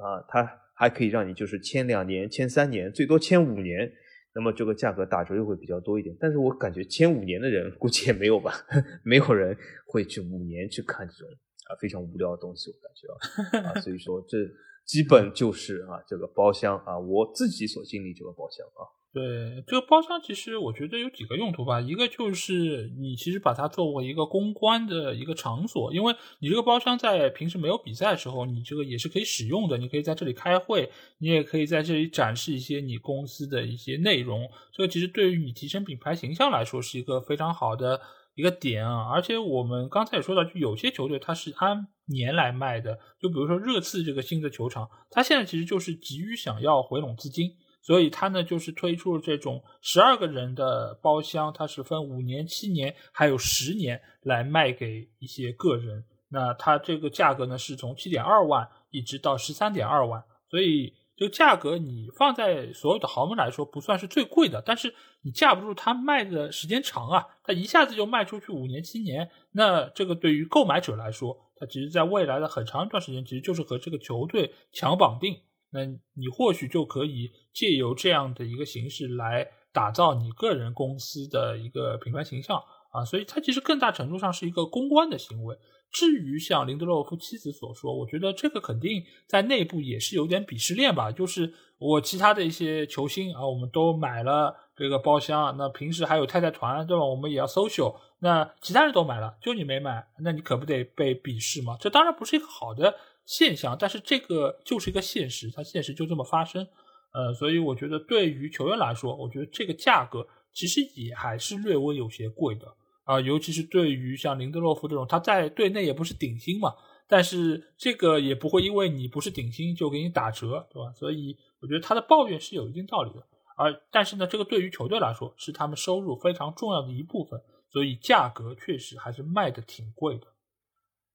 [SPEAKER 2] 啊，它还可以让你就是签两年、签三年，最多签五年。那么这个价格打折又会比较多一点，但是我感觉签五年的人估计也没有吧，没有人会去五年去看这种啊非常无聊的东西，我感觉啊，所以说这基本就是啊这个包厢啊我自己所经历这个包厢啊。
[SPEAKER 1] 对这个包厢，其实我觉得有几个用途吧。一个就是你其实把它作为一个公关的一个场所，因为你这个包厢在平时没有比赛的时候，你这个也是可以使用的。你可以在这里开会，你也可以在这里展示一些你公司的一些内容。这个其实对于你提升品牌形象来说是一个非常好的一个点啊。而且我们刚才也说到，就有些球队它是按年来卖的，就比如说热刺这个新的球场，它现在其实就是急于想要回笼资金。所以它呢，就是推出了这种十二个人的包厢，它是分五年、七年还有十年来卖给一些个人。那它这个价格呢，是从七点二万一直到十三点二万。所以就价格你放在所有的豪门来说，不算是最贵的。但是你架不住它卖的时间长啊，它一下子就卖出去五年、七年。那这个对于购买者来说，它其实在未来的很长一段时间，其实就是和这个球队强绑定。那你或许就可以借由这样的一个形式来打造你个人公司的一个品牌形象啊，所以它其实更大程度上是一个公关的行为。至于像林德洛夫妻子所说，我觉得这个肯定在内部也是有点鄙视链吧。就是我其他的一些球星啊，我们都买了这个包厢，那平时还有太太团，对吧？我们也要 social，那其他人都买了，就你没买，那你可不得被鄙视吗？这当然不是一个好的现象，但是这个就是一个现实，它现实就这么发生。呃，所以我觉得对于球员来说，我觉得这个价格其实也还是略微有些贵的。啊，尤其是对于像林德洛夫这种，他在队内也不是顶薪嘛，但是这个也不会因为你不是顶薪就给你打折，对吧？所以我觉得他的抱怨是有一定道理的。而但是呢，这个对于球队来说是他们收入非常重要的一部分，所以价格确实还是卖的挺贵的。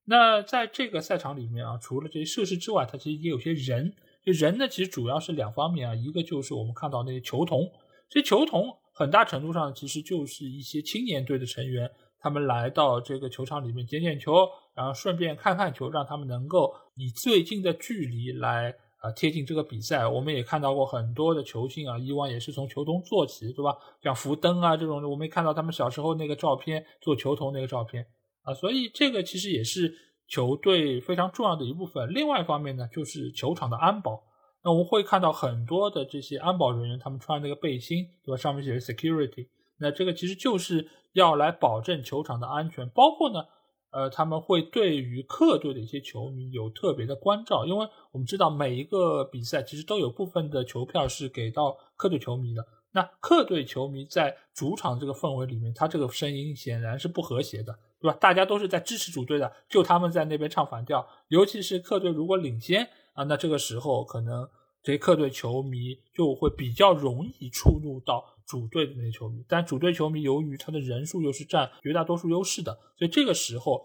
[SPEAKER 1] 那在这个赛场里面啊，除了这些设施之外，它其实也有些人，就人呢，其实主要是两方面啊，一个就是我们看到那些球童，这些球童。很大程度上其实就是一些青年队的成员，他们来到这个球场里面捡捡球，然后顺便看看球，让他们能够以最近的距离来啊贴近这个比赛。我们也看到过很多的球星啊，以往也是从球童做起，对吧？像福登啊这种，我们也看到他们小时候那个照片，做球童那个照片啊，所以这个其实也是球队非常重要的一部分。另外一方面呢，就是球场的安保。那我们会看到很多的这些安保人员，他们穿那个背心，对吧？上面写着 security。那这个其实就是要来保证球场的安全，包括呢，呃，他们会对于客队的一些球迷有特别的关照，因为我们知道每一个比赛其实都有部分的球票是给到客队球迷的。那客队球迷在主场这个氛围里面，他这个声音显然是不和谐的，对吧？大家都是在支持主队的，就他们在那边唱反调，尤其是客队如果领先啊，那这个时候可能。这客队球迷就会比较容易触怒到主队的那些球迷，但主队球迷由于他的人数又是占绝大多数优势的，所以这个时候，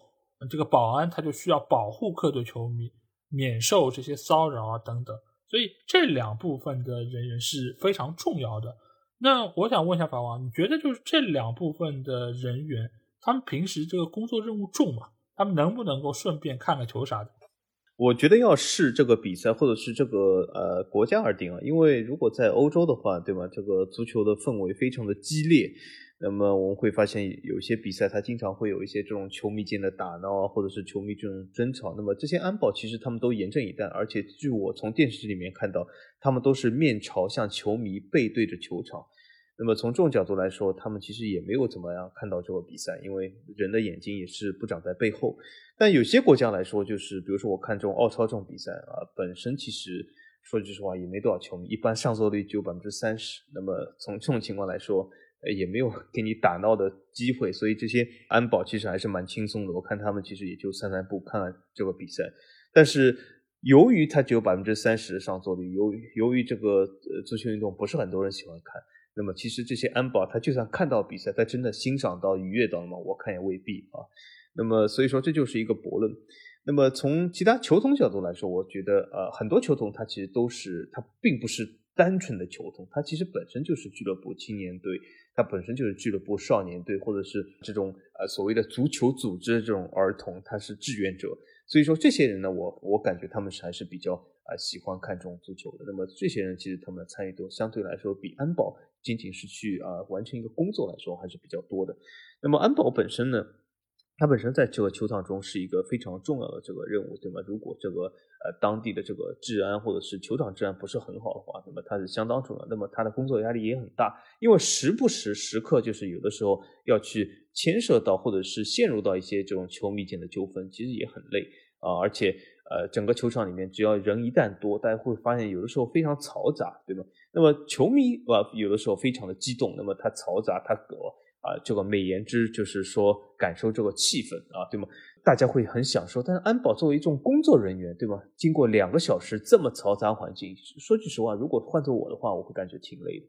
[SPEAKER 1] 这个保安他就需要保护客队球迷免受这些骚扰啊等等，所以这两部分的人员是非常重要的。那我想问一下法王，你觉得就是这两部分的人员，他们平时这个工作任务重吗？他们能不能够顺便看个球啥的？
[SPEAKER 2] 我觉得要视这个比赛或者是这个呃国家而定啊，因为如果在欧洲的话，对吧？这个足球的氛围非常的激烈，那么我们会发现有些比赛它经常会有一些这种球迷间的打闹啊，或者是球迷这种争吵。那么这些安保其实他们都严阵以待，而且据我从电视里面看到，他们都是面朝向球迷，背对着球场。那么从这种角度来说，他们其实也没有怎么样看到这个比赛，因为人的眼睛也是不长在背后。但有些国家来说，就是比如说我看这种奥超这种比赛啊，本身其实说句实话也没多少球迷，一般上座率只有百分之三十。那么从这种情况来说，也没有 给你打闹的机会，所以这些安保其实还是蛮轻松的。我看他们其实也就散散步看看这个比赛。但是由于它只有百分之三十的上座率，由于由于这个足球运动不是很多人喜欢看。那么其实这些安保，他就算看到比赛，他真的欣赏到、愉悦到了吗？我看也未必啊。那么所以说这就是一个悖论。那么从其他球童角度来说，我觉得呃很多球童他其实都是他并不是单纯的球童，他其实本身就是俱乐部青年队，他本身就是俱乐部少年队，或者是这种呃所谓的足球组织的这种儿童，他是志愿者。所以说这些人呢，我我感觉他们是还是比较啊喜欢看这种足球的。那么这些人其实他们的参与度相对来说比安保。仅仅是去啊完成一个工作来说还是比较多的。那么安保本身呢，它本身在这个球场中是一个非常重要的这个任务，对吗？如果这个呃当地的这个治安或者是球场治安不是很好的话，那么它是相当重要。那么他的工作压力也很大，因为时不时时刻就是有的时候要去牵涉到或者是陷入到一些这种球迷间的纠纷，其实也很累啊，而且。呃，整个球场里面，只要人一旦多，大家会发现有的时候非常嘈杂，对吗？那么球迷啊，有的时候非常的激动，那么他嘈杂，他搞啊，这个美言之就是说感受这个气氛啊，对吗？大家会很享受。但是安保作为一种工作人员，对吗？经过两个小时这么嘈杂环境，说句实话，如果换做我的话，我会感觉挺累的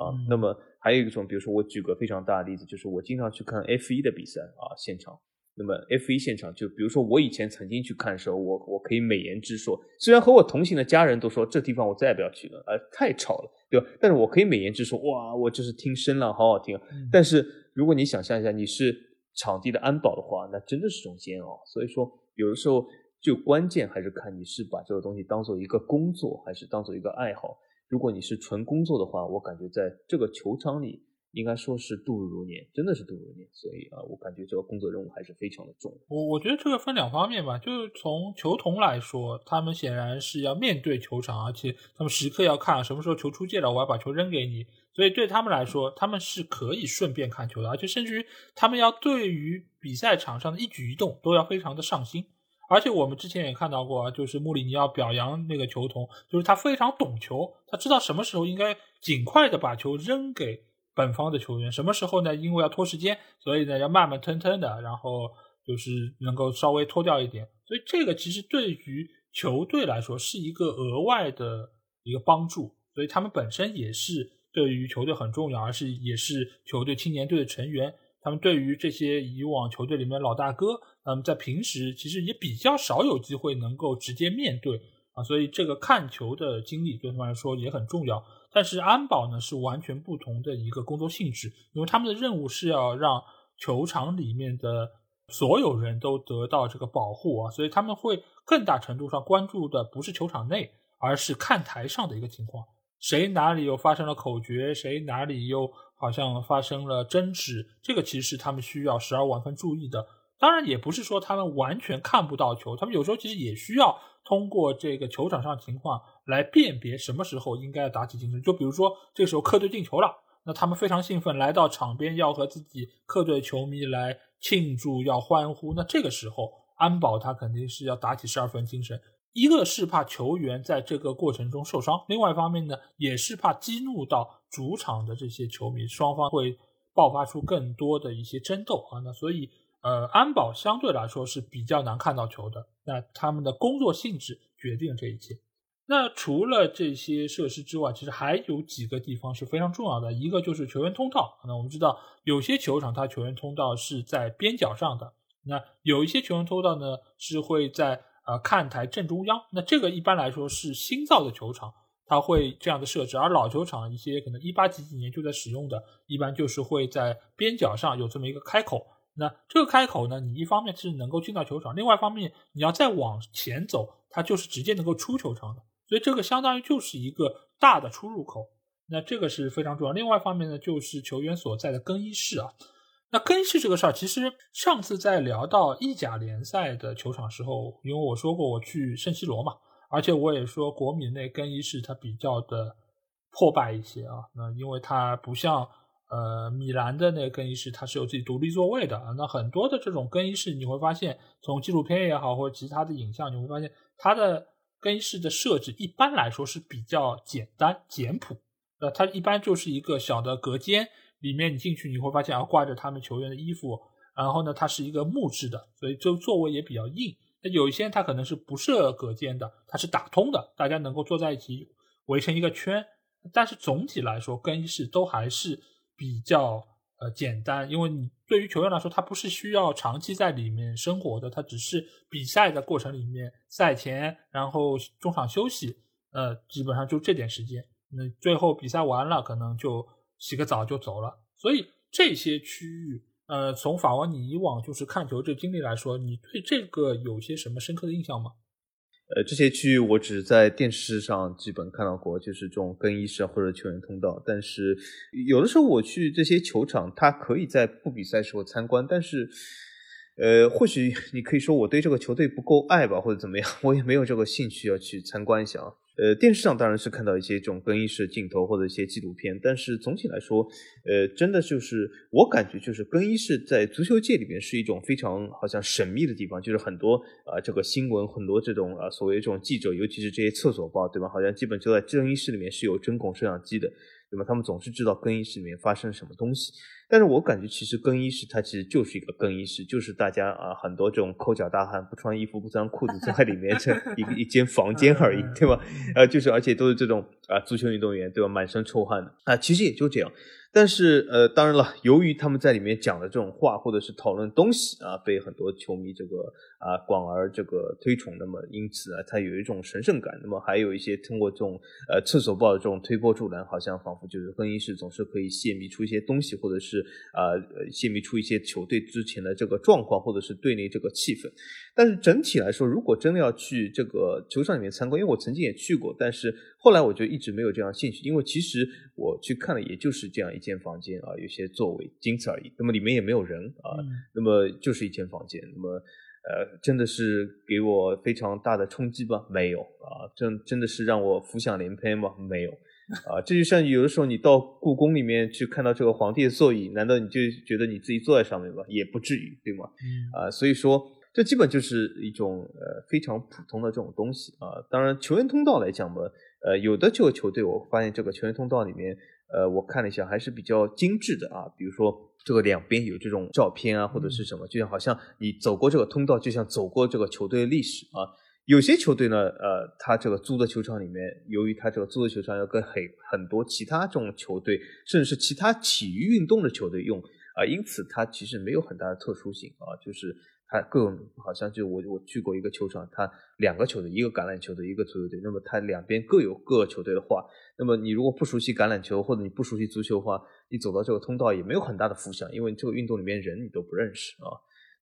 [SPEAKER 2] 啊。那么还有一种，比如说我举个非常大的例子，就是我经常去看 F 一的比赛啊，现场。那么 F 一现场，就比如说我以前曾经去看的时候，我我可以美言之说，虽然和我同行的家人都说这地方我再也不要去了，呃，太吵了，对吧？但是我可以美言之说，哇，我就是听声浪好好听。但是如果你想象一下，你是场地的安保的话，那真的是种煎熬。所以说，有的时候就关键还是看你是把这个东西当做一个工作，还是当做一个爱好。如果你是纯工作的话，我感觉在这个球场里。应该说是度日如年，真的是度日如年，所以啊，我感觉这个工作任务还是非常的重。
[SPEAKER 1] 我我觉得这个分两方面吧，就是从球童来说，他们显然是要面对球场，而且他们时刻要看什么时候球出界了，我要把球扔给你。所以对他们来说，他们是可以顺便看球的，而且甚至于他们要对于比赛场上的一举一动都要非常的上心。而且我们之前也看到过，就是穆里尼奥表扬那个球童，就是他非常懂球，他知道什么时候应该尽快的把球扔给。本方的球员什么时候呢？因为要拖时间，所以呢要慢慢吞吞的，然后就是能够稍微拖掉一点。所以这个其实对于球队来说是一个额外的一个帮助，所以他们本身也是对于球队很重要，而是也是球队青年队的成员。他们对于这些以往球队里面老大哥，嗯，在平时其实也比较少有机会能够直接面对啊，所以这个看球的经历对他们来说也很重要。但是安保呢是完全不同的一个工作性质，因为他们的任务是要让球场里面的所有人都得到这个保护啊，所以他们会更大程度上关注的不是球场内，而是看台上的一个情况，谁哪里又发生了口诀，谁哪里又好像发生了争执，这个其实是他们需要十二万分注意的。当然也不是说他们完全看不到球，他们有时候其实也需要通过这个球场上情况。来辨别什么时候应该要打起精神，就比如说这个时候客队进球了，那他们非常兴奋，来到场边要和自己客队球迷来庆祝，要欢呼。那这个时候安保他肯定是要打起十二分精神，一个是怕球员在这个过程中受伤，另外一方面呢也是怕激怒到主场的这些球迷，双方会爆发出更多的一些争斗啊。那所以呃，安保相对来说是比较难看到球的，那他们的工作性质决定这一切。那除了这些设施之外，其实还有几个地方是非常重要的。一个就是球员通道。那我们知道，有些球场它球员通道是在边角上的，那有一些球员通道呢是会在呃看台正中央。那这个一般来说是新造的球场，它会这样的设置。而老球场一些可能一八几几年就在使用的，一般就是会在边角上有这么一个开口。那这个开口呢，你一方面是能够进到球场，另外一方面你要再往前走，它就是直接能够出球场的。所以这个相当于就是一个大的出入口，那这个是非常重要。另外一方面呢，就是球员所在的更衣室啊。那更衣室这个事儿，其实上次在聊到意甲联赛的球场时候，因为我说过我去圣西罗嘛，而且我也说国米那更衣室它比较的破败一些啊。那因为它不像呃米兰的那个更衣室，它是有自己独立座位的。那很多的这种更衣室，你会发现从纪录片也好，或者其他的影像，你会发现它的。更衣室的设置一般来说是比较简单简朴，呃，它一般就是一个小的隔间，里面你进去你会发现啊挂着他们球员的衣服，然后呢它是一个木质的，所以就座位也比较硬。那有一些它可能是不设隔间的，它是打通的，大家能够坐在一起围成一个圈。但是总体来说，更衣室都还是比较。呃，简单，因为你对于球员来说，他不是需要长期在里面生活的，他只是比赛的过程里面，赛前然后中场休息，呃，基本上就这点时间。那最后比赛完了，可能就洗个澡就走了。所以这些区域，呃，从法王你以往就是看球这经历来说，你对这个有些什么深刻的印象吗？
[SPEAKER 2] 呃，这些区域我只在电视上基本看到过，就是这种更衣室或者球员通道。但是有的时候我去这些球场，他可以在不比赛时候参观，但是，呃，或许你可以说我对这个球队不够爱吧，或者怎么样，我也没有这个兴趣要去参观一下啊。呃，电视上当然是看到一些这种更衣室镜头或者一些纪录片，但是总体来说，呃，真的就是我感觉就是更衣室在足球界里面是一种非常好像神秘的地方，就是很多啊这个新闻很多这种啊所谓这种记者，尤其是这些厕所报，对吧？好像基本就在更衣室里面是有针孔摄像机的。对吧？他们总是知道更衣室里面发生什么东西，但是我感觉其实更衣室它其实就是一个更衣室，就是大家啊很多这种抠脚大汉不穿衣服不穿裤子在里面这一个 一间房间而已，对吧？呃，就是而且都是这种啊足球运动员，对吧？满身臭汗的啊，其实也就这样。但是呃，当然了，由于他们在里面讲的这种话或者是讨论东西啊，被很多球迷这个啊广而这个推崇，那么因此啊，它有一种神圣感。那么还有一些通过这种呃厕所报的这种推波助澜，好像仿佛就是更衣室总是可以泄密出一些东西，或者是啊泄密出一些球队之前的这个状况，或者是队内这个气氛。但是整体来说，如果真的要去这个球场里面参观，因为我曾经也去过，但是后来我就一直没有这样兴趣，因为其实我去看了，也就是这样一间房间啊，有些座位，仅此而已。那么里面也没有人啊，那么就是一间房间。那么呃，真的是给我非常大的冲击吧？没有啊，真真的是让我浮想联翩吗？没有啊，这就像有的时候你到故宫里面去看到这个皇帝的座椅，难道你就觉得你自己坐在上面吗？也不至于，对吗？啊，所以说。这基本就是一种呃非常普通的这种东西啊。当然，球员通道来讲嘛，呃，有的这个球队我发现这个球员通道里面，呃，我看了一下还是比较精致的啊。比如说这个两边有这种照片啊，或者是什么，就像好像你走过这个通道，就像走过这个球队的历史啊。有些球队呢，呃，他这个租的球场里面，由于他这个租的球场要跟很很多其他这种球队，甚至是其他体育运动的球队用啊，因此它其实没有很大的特殊性啊，就是。它各种好像就我我去过一个球场，它两个球队，一个橄榄球队，一个足球队。那么它两边各有各球队的话，那么你如果不熟悉橄榄球或者你不熟悉足球的话，你走到这个通道也没有很大的浮想，因为这个运动里面人你都不认识啊。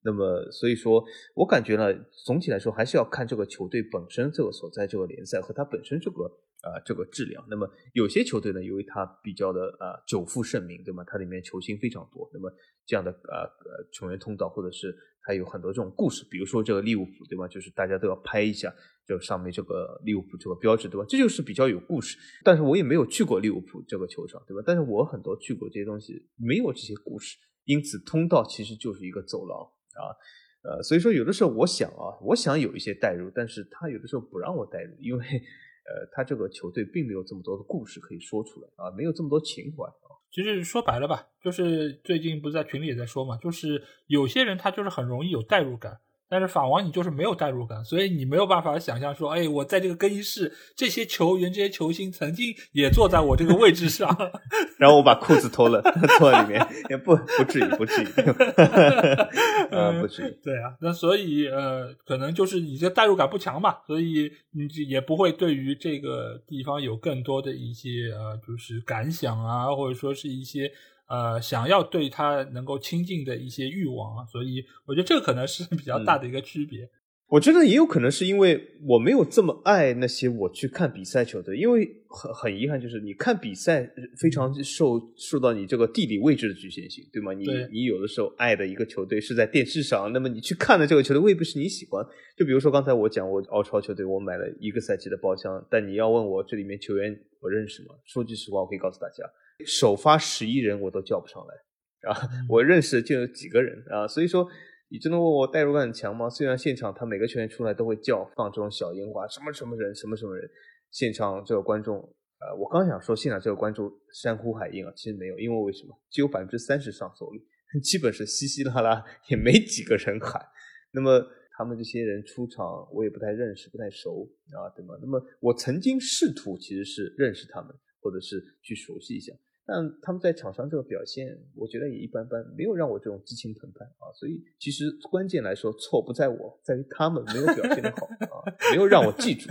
[SPEAKER 2] 那么所以说我感觉呢，总体来说还是要看这个球队本身这个所在这个联赛和它本身这个啊这个质量。那么有些球队呢，由于它比较的啊久负盛名，对吗？它里面球星非常多，那么这样的呃呃球员通道或者是。还有很多这种故事，比如说这个利物浦，对吧？就是大家都要拍一下这上面这个利物浦这个标志，对吧？这就是比较有故事。但是我也没有去过利物浦这个球场，对吧？但是我很多去过这些东西，没有这些故事，因此通道其实就是一个走廊啊，呃，所以说有的时候我想啊，我想有一些代入，但是他有的时候不让我代入，因为呃，他这个球队并没有这么多的故事可以说出来啊，没有这么多情怀啊。
[SPEAKER 1] 其实说白了吧，就是最近不是在群里也在说嘛，就是有些人他就是很容易有代入感。但是法王你就是没有代入感，所以你没有办法想象说，哎，我在这个更衣室，这些球员、这些球星曾经也坐在我这个位置上，
[SPEAKER 2] 然后我把裤子脱了，坐在里面，也不不至于，不至于，呃，不至于。
[SPEAKER 1] 对啊，那所以呃，可能就是你这代入感不强嘛，所以你也不会对于这个地方有更多的一些呃，就是感想啊，或者说是一些。呃，想要对他能够亲近的一些欲望啊，所以我觉得这个可能是比较大的一个区别。
[SPEAKER 2] 我觉得也有可能是因为我没有这么爱那些我去看比赛球队，因为很很遗憾，就是你看比赛非常受受到你这个地理位置的局限性，对吗？你你有的时候爱的一个球队是在电视上，那么你去看的这个球队未必是你喜欢。就比如说刚才我讲我澳超球队，我买了一个赛季的包厢，但你要问我这里面球员我认识吗？说句实话，我可以告诉大家。首发十一人我都叫不上来啊！我认识就有几个人啊，所以说你真的问我代入感很强吗？虽然现场他每个球员出来都会叫放这种小烟花，什么什么人，什么什么人，现场这个观众呃，我刚想说现场这个观众山呼海应啊，其实没有，因为为什么？只有百分之三十上座率，基本是稀稀拉拉，也没几个人喊。那么他们这些人出场，我也不太认识，不太熟啊，对吗？那么我曾经试图其实是认识他们，或者是去熟悉一下。但他们在场上这个表现，我觉得也一般般，没有让我这种激情澎湃啊。所以其实关键来说，错不在我，在于他们没有表现的好啊，没有让我记住，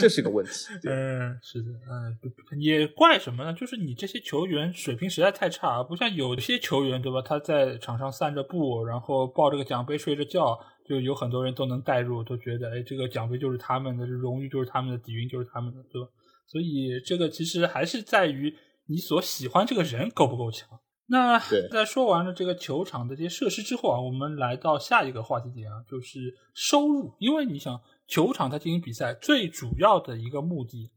[SPEAKER 2] 这是个问题。
[SPEAKER 1] 嗯，是的，嗯，也怪什么呢？就是你这些球员水平实在太差，不像有些球员对吧？他在场上散着步，然后抱着个奖杯睡着觉，就有很多人都能代入，都觉得哎，这个奖杯就是他们的，荣誉就是他们的，底蕴就是他们的，对吧？所以这个其实还是在于。你所喜欢这个人够不够强？那在说完了这个球场的这些设施之后啊，我们来到下一个话题点啊，就是收入。因为你想，球场它进行比赛最主要的一个目的，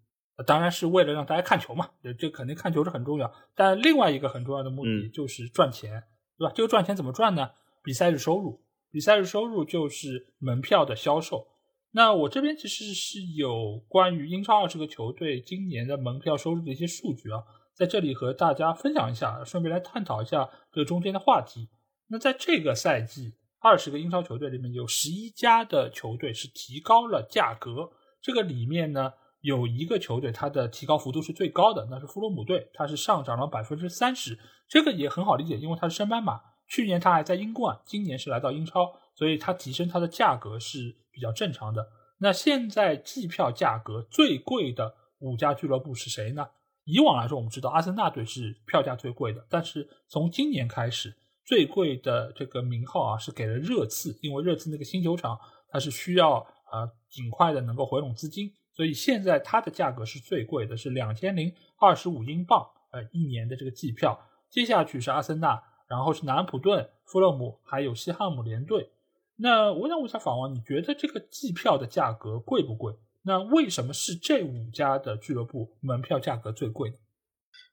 [SPEAKER 1] 当然是为了让大家看球嘛，这肯定看球是很重要。但另外一个很重要的目的就是赚钱，对吧？这个赚钱怎么赚呢？比赛日收入，比赛日收入就是门票的销售。那我这边其实是有关于英超二十个球队今年的门票收入的一些数据啊。在这里和大家分享一下，顺便来探讨一下这中间的话题。那在这个赛季，二十个英超球队里面有十一家的球队是提高了价格。这个里面呢，有一个球队它的提高幅度是最高的，那是富勒姆队，它是上涨了百分之三十。这个也很好理解，因为它是升班马，去年它还在英冠，今年是来到英超，所以它提升它的价格是比较正常的。那现在季票价格最贵的五家俱乐部是谁呢？以往来说，我们知道阿森纳队是票价最贵的，但是从今年开始，最贵的这个名号啊是给了热刺，因为热刺那个新球场它是需要啊尽快的能够回笼资金，所以现在它的价格是最贵的，是两千零二十五英镑，呃一年的这个季票。接下去是阿森纳，然后是南安普顿、富勒姆，还有西汉姆联队。那我想问一下法王，你觉得这个季票的价格贵不贵？那为什么是这五家的俱乐部门票价格最贵呢？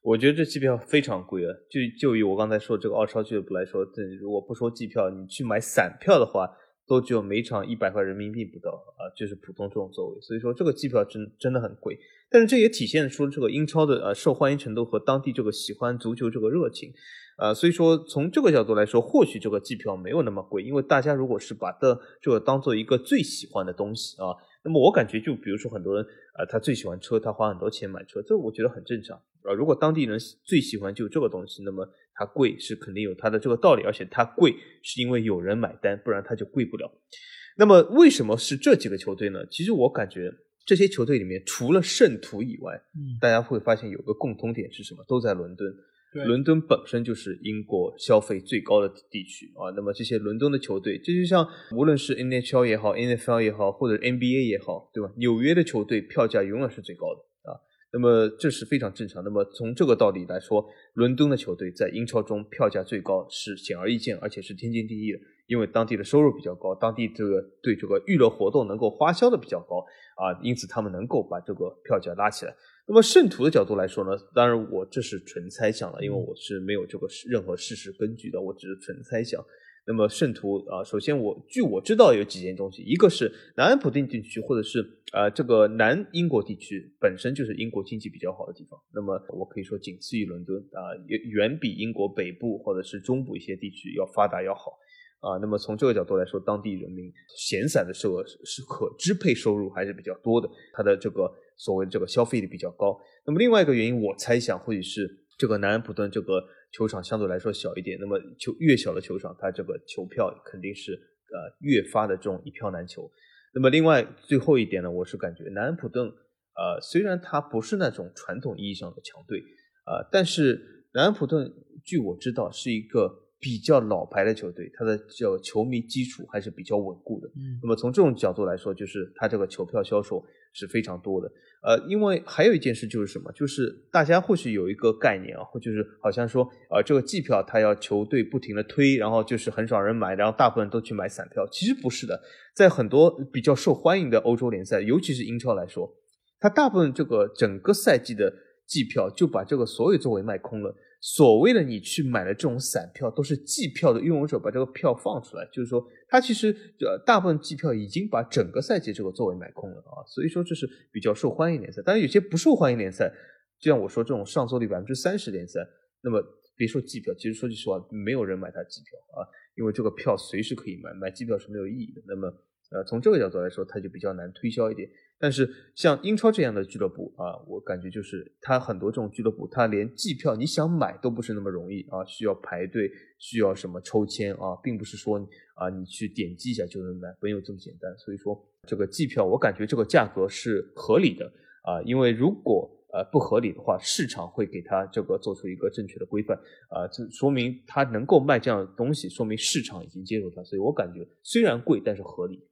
[SPEAKER 2] 我觉得这机票非常贵啊！就就以我刚才说这个澳超俱乐部来说，这如果不说机票，你去买散票的话，都只有每场一百块人民币不到啊，就是普通这种座位。所以说这个机票真真的很贵。但是这也体现出这个英超的呃受欢迎程度和当地这个喜欢足球这个热情。呃，所以说从这个角度来说，或许这个机票没有那么贵，因为大家如果是把的这个当做一个最喜欢的东西啊，那么我感觉就比如说很多人呃，他最喜欢车，他花很多钱买车，这我觉得很正常啊。如果当地人最喜欢就这个东西，那么它贵是肯定有它的这个道理，而且它贵是因为有人买单，不然它就贵不了。那么为什么是这几个球队呢？其实我感觉这些球队里面，除了圣徒以外，
[SPEAKER 1] 嗯，
[SPEAKER 2] 大家会发现有个共通点是什么？都在伦敦。伦敦本身就是英国消费最高的地区啊，那么这些伦敦的球队，这就像无论是 NHL 也好，NFL 也好，或者 NBA 也好，对吧？纽约的球队票价永远是最高的啊，那么这是非常正常。那么从这个道理来说，伦敦的球队在英超中票价最高是显而易见，而且是天经地义的，因为当地的收入比较高，当地这个对这个娱乐活动能够花销的比较高啊，因此他们能够把这个票价拉起来。那么圣徒的角度来说呢，当然我这是纯猜想了，因为我是没有这个任何事实根据的，我只是纯猜想。那么圣徒啊，首先我据我知道有几件东西，一个是南安普顿地区或者是啊这个南英国地区本身就是英国经济比较好的地方，那么我可以说仅次于伦敦啊，远远比英国北部或者是中部一些地区要发达要好。啊，那么从这个角度来说，当地人民闲散的收入是可支配收入还是比较多的，它的这个所谓的这个消费力比较高。那么另外一个原因，我猜想或许是这个南安普顿这个球场相对来说小一点，那么球越小的球场，它这个球票肯定是呃越发的这种一票难求。那么另外最后一点呢，我是感觉南安普顿呃虽然它不是那种传统意义上的强队啊，但是南安普顿据我知道是一个。比较老牌的球队，它的叫球迷基础还是比较稳固的。
[SPEAKER 1] 嗯，
[SPEAKER 2] 那么从这种角度来说，就是它这个球票销售是非常多的。呃，因为还有一件事就是什么，就是大家或许有一个概念啊，或就是好像说，呃，这个季票它要球队不停的推，然后就是很少人买，然后大部分都去买散票。其实不是的，在很多比较受欢迎的欧洲联赛，尤其是英超来说，它大部分这个整个赛季的季票就把这个所有座位卖空了。所谓的你去买的这种散票，都是季票的拥有者把这个票放出来，就是说他其实呃大部分季票已经把整个赛季这个座位买空了啊，所以说这是比较受欢迎联赛。当然有些不受欢迎联赛，就像我说这种上座率百分之三十联赛，那么别说季票，其实说句实话，没有人买它季票啊，因为这个票随时可以买，买季票是没有意义的。那么呃从这个角度来说，它就比较难推销一点。但是像英超这样的俱乐部啊，我感觉就是它很多这种俱乐部，它连季票你想买都不是那么容易啊，需要排队，需要什么抽签啊，并不是说啊你去点击一下就能买，没有这么简单。所以说这个季票，我感觉这个价格是合理的啊，因为如果呃不合理的话，市场会给它这个做出一个正确的规范啊，这说明它能够卖这样的东西，说明市场已经接受它，所以我感觉虽然贵，但是合理。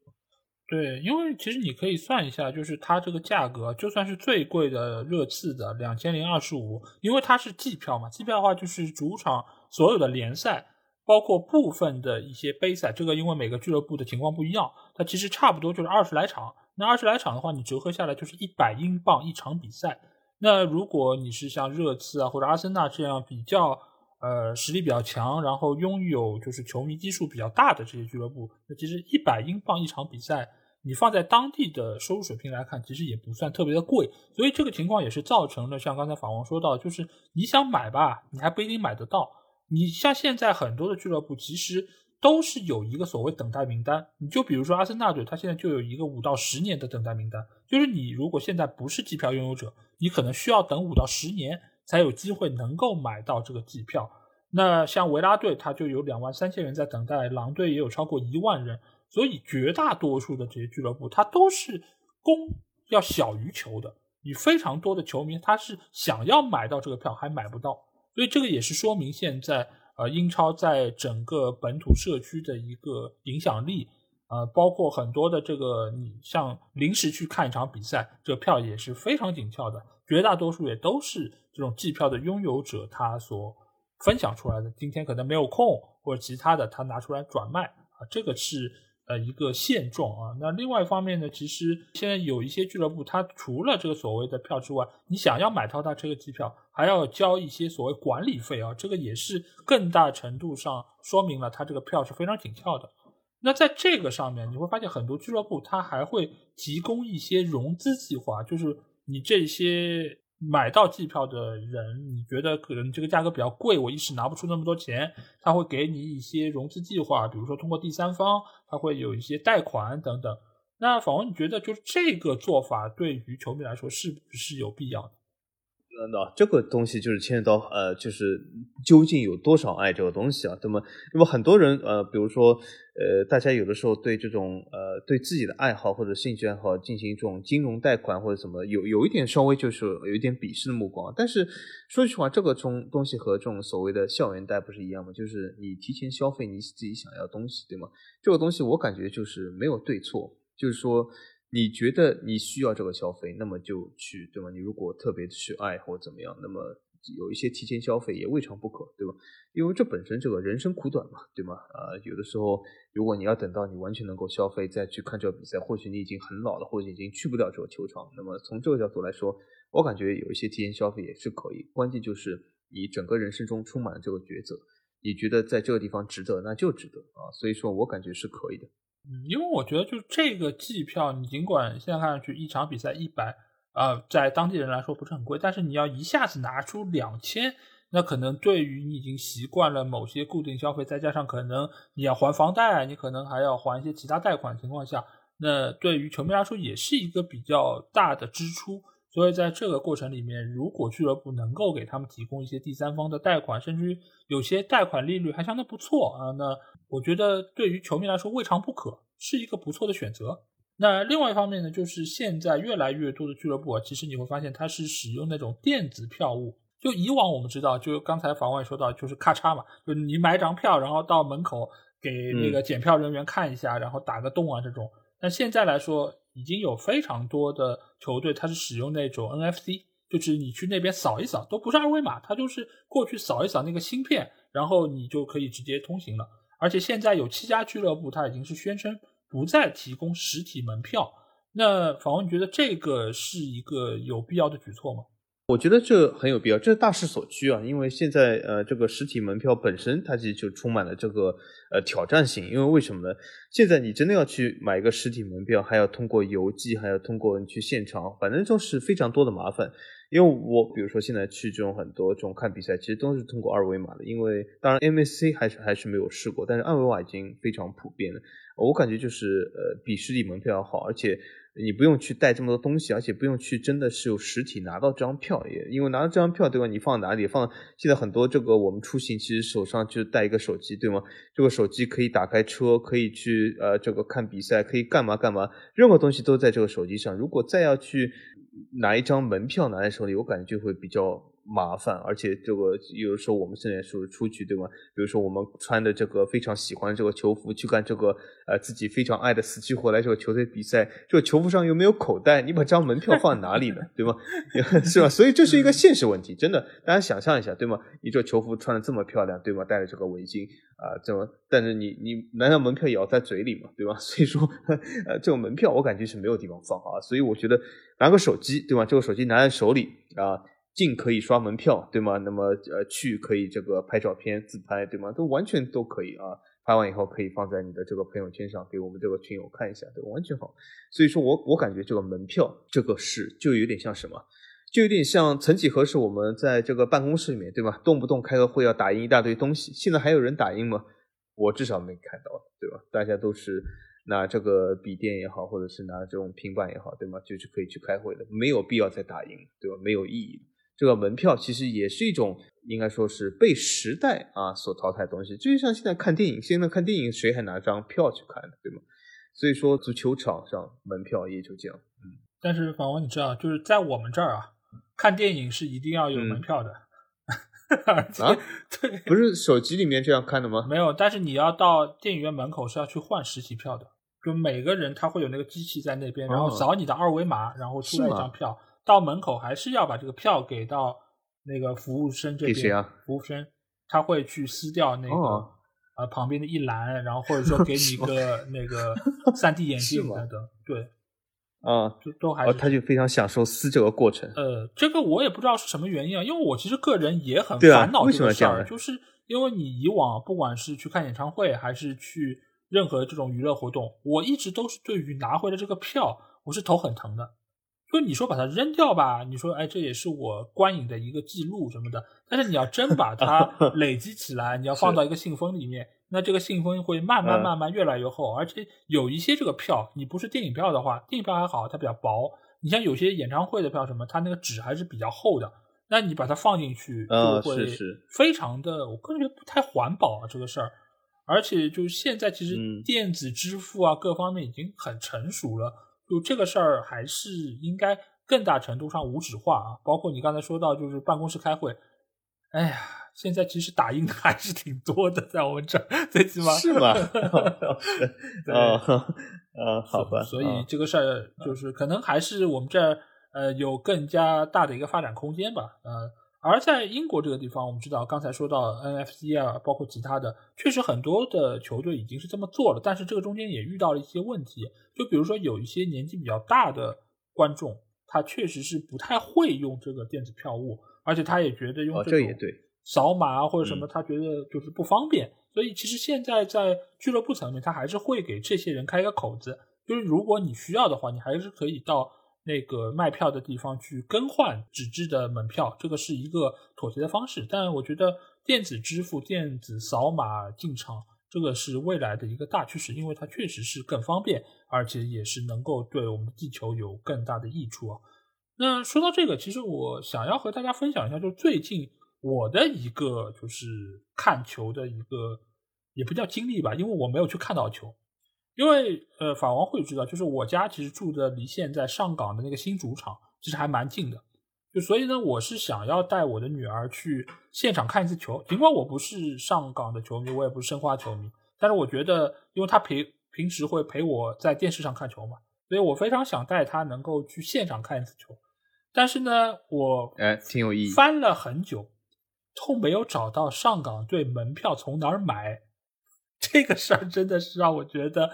[SPEAKER 1] 对，因为其实你可以算一下，就是它这个价格，就算是最贵的热刺的两千零二十五，因为它是季票嘛，季票的话就是主场所有的联赛，包括部分的一些杯赛，这个因为每个俱乐部的情况不一样，它其实差不多就是二十来场。那二十来场的话，你折合下来就是一百英镑一场比赛。那如果你是像热刺啊或者阿森纳这样比较呃实力比较强，然后拥有就是球迷基数比较大的这些俱乐部，那其实一百英镑一场比赛。你放在当地的收入水平来看，其实也不算特别的贵，所以这个情况也是造成了像刚才法王说到，就是你想买吧，你还不一定买得到。你像现在很多的俱乐部，其实都是有一个所谓等待名单。你就比如说阿森纳队，他现在就有一个五到十年的等待名单，就是你如果现在不是季票拥有者，你可能需要等五到十年才有机会能够买到这个季票。那像维拉队，他就有两万三千人在等待，狼队也有超过一万人，所以绝大多数的这些俱乐部，它都是供要小于求的。你非常多的球迷，他是想要买到这个票还买不到，所以这个也是说明现在呃英超在整个本土社区的一个影响力，呃，包括很多的这个你像临时去看一场比赛，这个票也是非常紧俏的，绝大多数也都是这种季票的拥有者他所分享出来的，今天可能没有空或者其他的他拿出来转卖啊，这个是。呃，一个现状啊。那另外一方面呢，其实现在有一些俱乐部，它除了这个所谓的票之外，你想要买到它这个机票，还要交一些所谓管理费啊。这个也是更大程度上说明了它这个票是非常紧俏的。那在这个上面，你会发现很多俱乐部它还会提供一些融资计划，就是你这些。买到季票的人，你觉得可能这个价格比较贵，我一时拿不出那么多钱，他会给你一些融资计划，比如说通过第三方，他会有一些贷款等等。那访问你觉得，就是这个做法对于球迷来说是不是有必要的？
[SPEAKER 2] 那这个东西就是牵扯到呃，就是究竟有多少爱这个东西啊？那么，那么很多人呃，比如说呃，大家有的时候对这种呃，对自己的爱好或者兴趣爱好进行这种金融贷款或者什么，有有一点稍微就是有一点鄙视的目光。但是说实话，这个从东西和这种所谓的校园贷不是一样吗？就是你提前消费你自己想要东西，对吗？这个东西我感觉就是没有对错，就是说。你觉得你需要这个消费，那么就去，对吗？你如果特别去爱或怎么样，那么有一些提前消费也未尝不可，对吧？因为这本身这个人生苦短嘛，对吗？啊，有的时候如果你要等到你完全能够消费再去看这个比赛，或许你已经很老了，或者已经去不了这个球场。那么从这个角度来说，我感觉有一些提前消费也是可以。关键就是你整个人生中充满了这个抉择，你觉得在这个地方值得，那就值得啊。所以说我感觉是可以的。
[SPEAKER 1] 嗯，因为我觉得就这个季票，你尽管现在看上去一场比赛一百，呃，在当地人来说不是很贵，但是你要一下子拿出两千，那可能对于你已经习惯了某些固定消费，再加上可能你要还房贷，你可能还要还一些其他贷款情况下，那对于球迷来说也是一个比较大的支出。所以在这个过程里面，如果俱乐部能够给他们提供一些第三方的贷款，甚至于有些贷款利率还相当不错啊，那我觉得对于球迷来说未尝不可，是一个不错的选择。那另外一方面呢，就是现在越来越多的俱乐部啊，其实你会发现它是使用那种电子票务。就以往我们知道，就刚才访问说到，就是咔嚓嘛，就你买张票，然后到门口给那个检票人员看一下，然后打个洞啊这种。那现在来说，已经有非常多的球队，它是使用那种 NFC，就是你去那边扫一扫，都不是二维码，它就是过去扫一扫那个芯片，然后你就可以直接通行了。而且现在有七家俱乐部，它已经是宣称不再提供实体门票。那访问，觉得这个是一个有必要的举措吗？
[SPEAKER 2] 我觉得这很有必要，这是大势所趋啊！因为现在呃，这个实体门票本身它其实就充满了这个呃挑战性。因为为什么呢？现在你真的要去买一个实体门票，还要通过邮寄，还要通过你去现场，反正就是非常多的麻烦。因为我比如说现在去这种很多这种看比赛，其实都是通过二维码的。因为当然 MSC 还是还是没有试过，但是二维码已经非常普遍了。我感觉就是呃比实体门票要好，而且。你不用去带这么多东西，而且不用去真的是有实体拿到这张票，也因为拿到这张票对吧？你放哪里？放现在很多这个我们出行其实手上就带一个手机对吗？这个手机可以打开车，可以去呃这个看比赛，可以干嘛干嘛，任何东西都在这个手机上。如果再要去拿一张门票拿在手里，我感觉就会比较。麻烦，而且这个有的时候我们现在是出去，对吗？比如说我们穿的这个非常喜欢这个球服去干这个呃自己非常爱的死去活来这个球队比赛，这个球服上又没有口袋，你把这张门票放哪里呢？对吗？是吧？所以这是一个现实问题，真的，大家想象一下，对吗？你这球服穿的这么漂亮，对吗？戴着这个围巾啊，这么，但是你你难道门票也要在嘴里吗？对吧？所以说，呃，这个门票我感觉是没有地方放啊，所以我觉得拿个手机，对吧？这个手机拿在手里啊。进可以刷门票，对吗？那么呃，去可以这个拍照片自拍，对吗？都完全都可以啊。拍完以后可以放在你的这个朋友圈上，给我们这个群友看一下，对，完全好。所以说我我感觉这个门票这个事就有点像什么，就有点像曾几何时我们在这个办公室里面，对吧？动不动开个会要打印一大堆东西，现在还有人打印吗？我至少没看到，对吧？大家都是拿这个笔电也好，或者是拿这种平板也好，对吗？就是可以去开会的，没有必要再打印，对吧？没有意义。这个门票其实也是一种，应该说是被时代啊所淘汰的东西。就像现在看电影，现在看电影谁还拿张票去看呢？对吗？所以说足球场上门票也就这样。嗯，
[SPEAKER 1] 但是法王你知道，就是在我们这儿啊，看电影是一定要有门票的。
[SPEAKER 2] 啊，
[SPEAKER 1] 对，
[SPEAKER 2] 不是手机里面这样看的吗？
[SPEAKER 1] 没有，但是你要到电影院门口是要去换实体票的。就每个人他会有那个机器在那边，然后扫你的二维码，然后出来一张票。到门口还是要把这个票给到那个服务生这边。服务生他会去撕掉那个呃旁边的一栏，然后或者说给你一 个那个三 D 眼镜等等。对。
[SPEAKER 2] 啊，
[SPEAKER 1] 就都还，
[SPEAKER 2] 他就非常享受撕这个过程。
[SPEAKER 1] 呃，这个我也不知道是什么原因啊，因为我其实个人也很烦恼这个事儿，就是因为你以往不管是去看演唱会，还是去任何这种娱乐活动，我一直都是对于拿回来这个票，我是头很疼的。就你说把它扔掉吧，你说哎，这也是我观影的一个记录什么的，但是你要真把它 累积起来，你要放到一个信封里面。那这个信封会慢慢慢慢越来越厚，而且有一些这个票，你不是电影票的话，电影票还好，它比较薄。你像有些演唱会的票什么，它那个纸还是比较厚的，那你把它放进去就会非常的，我个人觉得不太环保啊这个事儿。而且就现在其实电子支付啊各方面已经很成熟了，就这个事儿还是应该更大程度上无纸化啊。包括你刚才说到就是办公室开会，哎呀。现在其实打印的还是挺多的，在我们这儿，最起码
[SPEAKER 2] 是吗？啊，呃，好吧。
[SPEAKER 1] 所以这个事儿就是可能还是我们这儿呃有更加大的一个发展空间吧。呃，而在英国这个地方，我们知道刚才说到 NFC 啊，包括其他的，确实很多的球队已经是这么做了，但是这个中间也遇到了一些问题。就比如说有一些年纪比较大的观众，他确实是不太会用这个电子票务，而且他也觉得用
[SPEAKER 2] 这也对。
[SPEAKER 1] 扫码啊或者什么，他觉得就是不方便，所以其实现在在俱乐部层面，他还是会给这些人开一个口子，就是如果你需要的话，你还是可以到那个卖票的地方去更换纸质的门票，这个是一个妥协的方式。但我觉得电子支付、电子扫码进场，这个是未来的一个大趋势，因为它确实是更方便，而且也是能够对我们地球有更大的益处啊。那说到这个，其实我想要和大家分享一下，就最近。我的一个就是看球的一个，也不叫经历吧，因为我没有去看到球。因为呃，法王会知道，就是我家其实住的离现在上港的那个新主场其实还蛮近的，就所以呢，我是想要带我的女儿去现场看一次球。尽管我不是上港的球迷，我也不是申花球迷，但是我觉得，因为他陪平时会陪我在电视上看球嘛，所以我非常想带他能够去现场看一次球。但是呢，我
[SPEAKER 2] 哎，挺有意义，
[SPEAKER 1] 翻了很久。都没有找到上港队门票从哪儿买，这个事儿真的是让我觉得，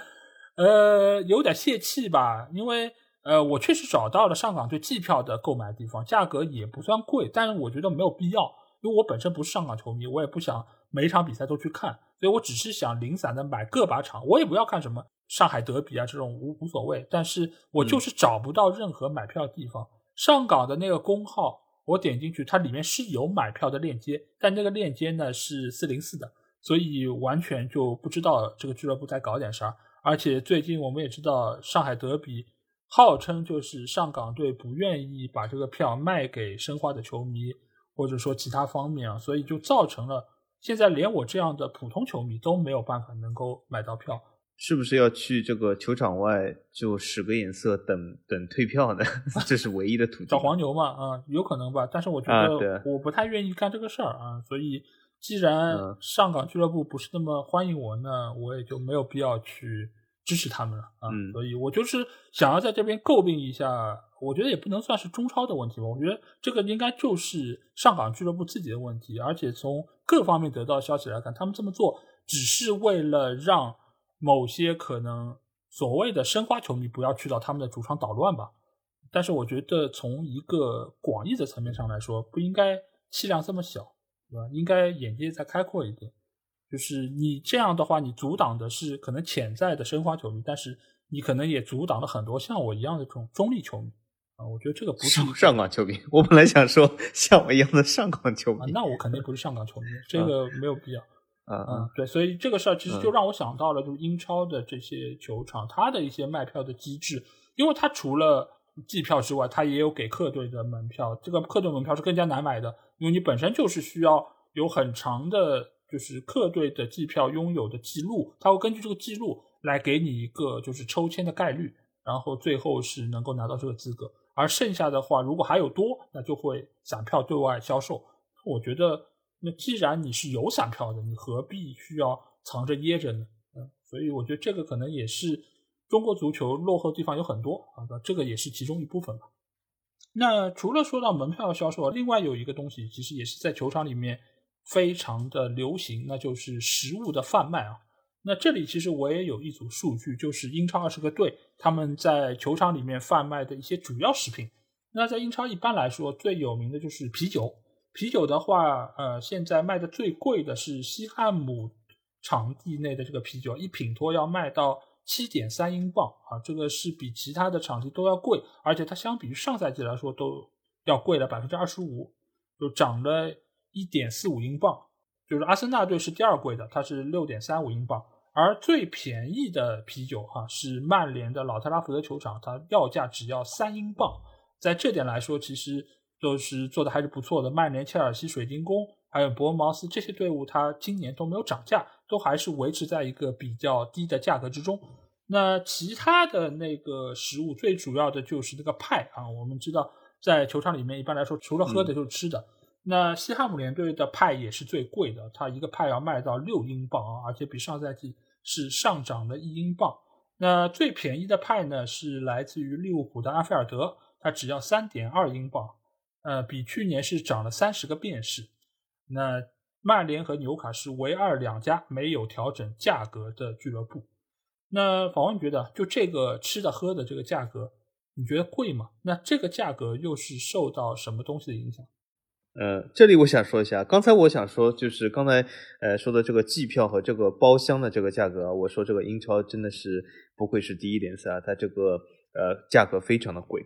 [SPEAKER 1] 呃，有点泄气吧。因为呃，我确实找到了上港队季票的购买地方，价格也不算贵，但是我觉得没有必要，因为我本身不是上港球迷，我也不想每一场比赛都去看，所以我只是想零散的买个把场，我也不要看什么上海德比啊这种无无所谓，但是我就是找不到任何买票的地方，上港的那个公号。我点进去，它里面是有买票的链接，但那个链接呢是四零四的，所以完全就不知道这个俱乐部在搞点啥。而且最近我们也知道，上海德比号称就是上港队不愿意把这个票卖给申花的球迷，或者说其他方面啊，所以就造成了现在连我这样的普通球迷都没有办法能够买到票。
[SPEAKER 2] 是不是要去这个球场外就使个眼色等等退票呢？这是唯一的途径。
[SPEAKER 1] 找黄牛嘛，啊，有可能吧。但是我觉得我不太愿意干这个事儿啊。所以既然上港俱乐部不是那么欢迎我，那我也就没有必要去支持他们了啊。所以我就是想要在这边诟病一下，我觉得也不能算是中超的问题吧。我觉得这个应该就是上港俱乐部自己的问题。而且从各方面得到消息来看，他们这么做只是为了让。某些可能所谓的申花球迷不要去到他们的主场捣乱吧，但是我觉得从一个广义的层面上来说，不应该气量这么小，对吧？应该眼界再开阔一点。就是你这样的话，你阻挡的是可能潜在的申花球迷，但是你可能也阻挡了很多像我一样的这种中立球迷啊。我觉得这个不是
[SPEAKER 2] 上港球迷。我本来想说 像我一样的上港球迷，
[SPEAKER 1] 那我肯定不是上港球迷，这个没有必要。
[SPEAKER 2] 嗯，
[SPEAKER 1] 对，所以这个事儿其实就让我想到了，就是英超的这些球场，它的一些卖票的机制，因为它除了季票之外，它也有给客队的门票，这个客队门票是更加难买的，因为你本身就是需要有很长的，就是客队的季票拥有的记录，他会根据这个记录来给你一个就是抽签的概率，然后最后是能够拿到这个资格。而剩下的话，如果还有多，那就会散票对外销售。我觉得，那既然你是有散票的，你何必需要藏着掖着呢？嗯，所以我觉得这个可能也是中国足球落后地方有很多啊，这个也是其中一部分吧。那除了说到门票销售，另外有一个东西，其实也是在球场里面非常的流行，那就是食物的贩卖啊。那这里其实我也有一组数据，就是英超二十个队他们在球场里面贩卖的一些主要食品。那在英超一般来说最有名的就是啤酒，啤酒的话，呃，现在卖的最贵的是西汉姆场地内的这个啤酒，一品托要卖到七点三英镑啊，这个是比其他的场地都要贵，而且它相比于上赛季来说都要贵了百分之二十五，就涨了一点四五英镑。就是阿森纳队是第二贵的，它是六点三五英镑，而最便宜的啤酒哈是曼联的老特拉福德球场，它要价只要三英镑。在这点来说，其实就是做的还是不错的。曼联、切尔西、水晶宫还有伯恩茅斯这些队伍，它今年都没有涨价，都还是维持在一个比较低的价格之中。那其他的那个食物，最主要的就是那个派啊。我们知道，在球场里面一般来说，除了喝的就是吃的。那西汉姆联队的派也是最贵的，它一个派要卖到六英镑啊，而且比上赛季是上涨了一英镑。那最便宜的派呢，是来自于利物浦的阿菲尔德，它只要三点二英镑，呃，比去年是涨了三十个便士。那曼联和纽卡是唯二两家没有调整价格的俱乐部。那访问觉得，就这个吃的喝的这个价格，你觉得贵吗？那这个价格又是受到什么东西的影响？
[SPEAKER 2] 呃，这里我想说一下，刚才我想说就是刚才呃说的这个季票和这个包厢的这个价格，我说这个英超真的是不愧是第一联赛啊，它这个呃价格非常的贵。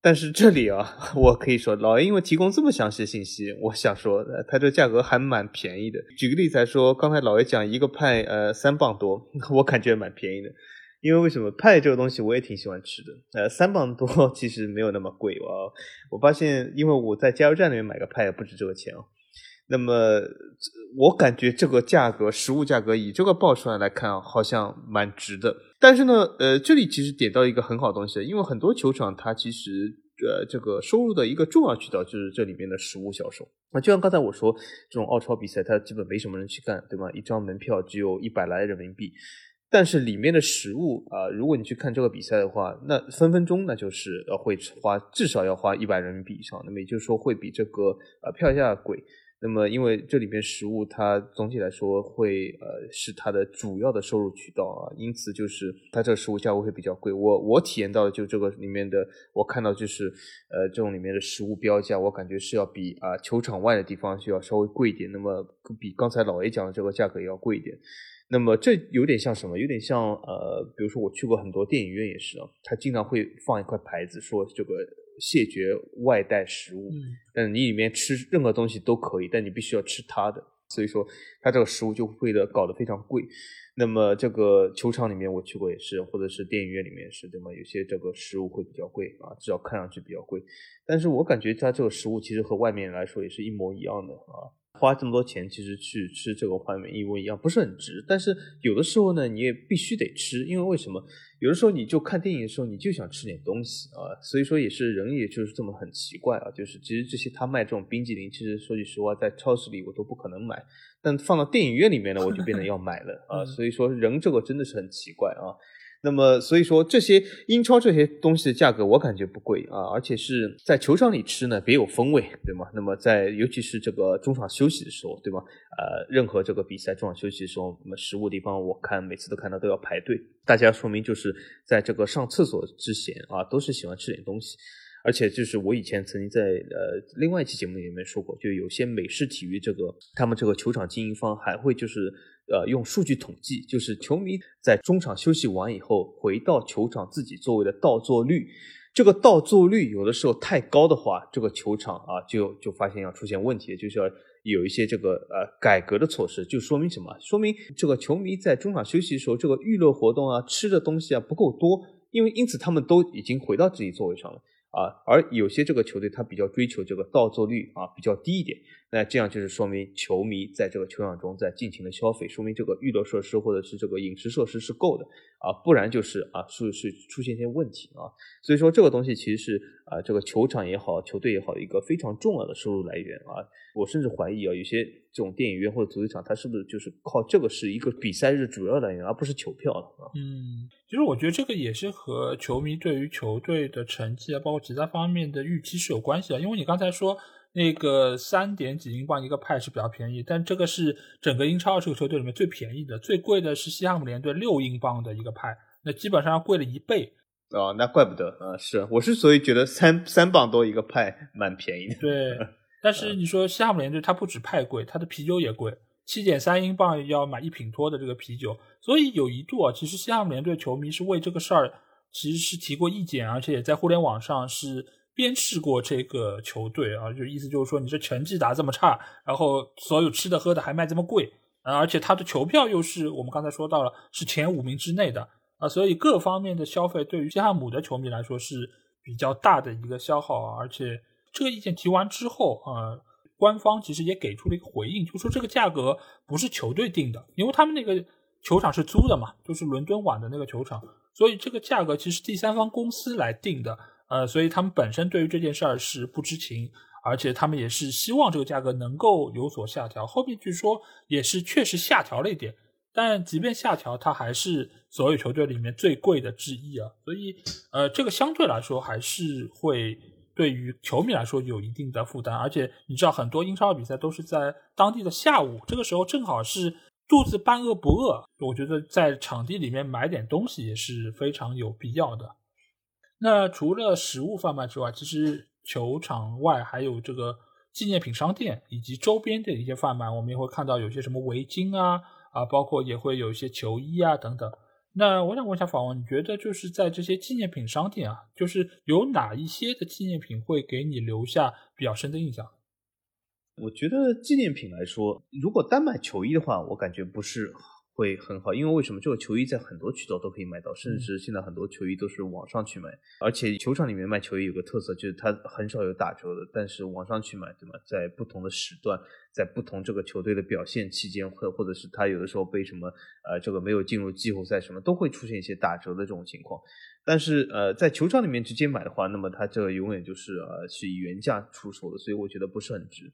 [SPEAKER 2] 但是这里啊，我可以说老爷因为提供这么详细的信息，我想说它这价格还蛮便宜的。举个例子来说，刚才老爷讲一个派呃三磅多，我感觉蛮便宜的。因为为什么派这个东西我也挺喜欢吃的，呃，三磅多其实没有那么贵哦。我发现，因为我在加油站里面买个派也不止这个钱哦。那么我感觉这个价格，实物价格以这个报出来来看啊，好像蛮值的。但是呢，呃，这里其实点到一个很好的东西，因为很多球场它其实呃这个收入的一个重要渠道就是这里面的食物销售。那就像刚才我说，这种澳超比赛它基本没什么人去干，对吗？一张门票只有一百来人民币。但是里面的食物啊，如果你去看这个比赛的话，那分分钟那就是呃会花至少要花一百人民币以上，那么也就是说会比这个呃票价贵。那么因为这里面食物它总体来说会呃是它的主要的收入渠道啊，因此就是它这个食物价格会比较贵。我我体验到的就这个里面的，我看到就是呃这种里面的食物标价，我感觉是要比啊球场外的地方需要稍微贵一点，那么比刚才老 A 讲的这个价格也要贵一点。那么这有点像什么？有点像呃，比如说我去过很多电影院也是啊，他经常会放一块牌子说这个谢绝外带食物，嗯，你里面吃任何东西都可以，但你必须要吃它的。所以说，它这个食物就会的搞得非常贵。那么这个球场里面我去过也是，或者是电影院里面是，对吗？有些这个食物会比较贵啊，至少看上去比较贵。但是我感觉它这个食物其实和外面来说也是一模一样的啊。花这么多钱，其实去吃这个画面一模一样，不是很值。但是有的时候呢，你也必须得吃，因为为什么？有的时候你就看电影的时候，你就想吃点东西啊。所以说也是人，也就是这么很奇怪啊。就是其实这些他卖这种冰激凌，其实说句实话，在超市里我都不可能买，但放到电影院里面呢，我就变得要买了 啊。所以说人这个真的是很奇怪啊。那么，所以说这些英超这些东西的价格，我感觉不贵啊，而且是在球场里吃呢，别有风味，对吗？那么在尤其是这个中场休息的时候，对吗？呃，任何这个比赛中场休息的时候，那么食物地方，我看每次都看到都要排队，大家说明就是在这个上厕所之前啊，都是喜欢吃点东西。而且就是我以前曾经在呃另外一期节目里面说过，就有些美式体育这个他们这个球场经营方还会就是呃用数据统计，就是球迷在中场休息完以后回到球场自己座位的到座率，这个到座率有的时候太高的话，这个球场啊就就发现要出现问题，就是要有一些这个呃改革的措施，就说明什么？说明这个球迷在中场休息的时候，这个娱乐活动啊、吃的东西啊不够多，因为因此他们都已经回到自己座位上了。啊，而有些这个球队他比较追求这个到座率啊比较低一点，那这样就是说明球迷在这个球场中在尽情的消费，说明这个娱乐设施或者是这个饮食设施是够的啊，不然就是啊是是出现一些问题啊，所以说这个东西其实是啊这个球场也好，球队也好一个非常重要的收入来源啊，我甚至怀疑啊有些这种电影院或者足球场，它是不是就是靠这个是一个比赛日主要来源，而不是球票了啊？
[SPEAKER 1] 嗯。其实我觉得这个也是和球迷对于球队的成绩啊，包括其他方面的预期是有关系的。因为你刚才说那个三点几英镑一个派是比较便宜，但这个是整个英超二十个球队里面最便宜的，最贵的是西汉姆联队六英镑的一个派，那基本上贵了一倍。
[SPEAKER 2] 哦，那怪不得啊！是，我是所以觉得三三磅多一个派蛮便宜的。
[SPEAKER 1] 对，但是你说西汉姆联队它不止派贵，它的啤酒也贵。七点三英镑要买一品托的这个啤酒，所以有一度啊，其实西汉姆联队球迷是为这个事儿其实是提过意见，而且也在互联网上是鞭斥过这个球队啊，就意思就是说你这成绩打这么差，然后所有吃的喝的还卖这么贵啊，而且他的球票又是我们刚才说到了是前五名之内的啊，所以各方面的消费对于西汉姆的球迷来说是比较大的一个消耗啊，而且这个意见提完之后啊。官方其实也给出了一个回应，就说这个价格不是球队定的，因为他们那个球场是租的嘛，就是伦敦碗的那个球场，所以这个价格其实第三方公司来定的，呃，所以他们本身对于这件事儿是不知情，而且他们也是希望这个价格能够有所下调。后面据说也是确实下调了一点，但即便下调，它还是所有球队里面最贵的之一啊，所以呃，这个相对来说还是会。对于球迷来说有一定的负担，而且你知道很多英超比赛都是在当地的下午，这个时候正好是肚子半饿不饿，我觉得在场地里面买点东西也是非常有必要的。那除了食物贩卖之外，其实球场外还有这个纪念品商店以及周边的一些贩卖，我们也会看到有些什么围巾啊啊，包括也会有一些球衣啊等等。那我想问一下访问，你觉得就是在这些纪念品商店啊，就是有哪一些的纪念品会给你留下比较深的印象？
[SPEAKER 2] 我觉得纪念品来说，如果单买球衣的话，我感觉不是。会很好，因为为什么这个球衣在很多渠道都可以买到，甚至现在很多球衣都是网上去买，而且球场里面卖球衣有个特色，就是它很少有打折的，但是网上去买，对吗？在不同的时段，在不同这个球队的表现期间，或或者是他有的时候被什么呃这个没有进入季后赛什么，都会出现一些打折的这种情况。但是呃在球场里面直接买的话，那么它这永远就是呃是以原价出售的，所以我觉得不是很值。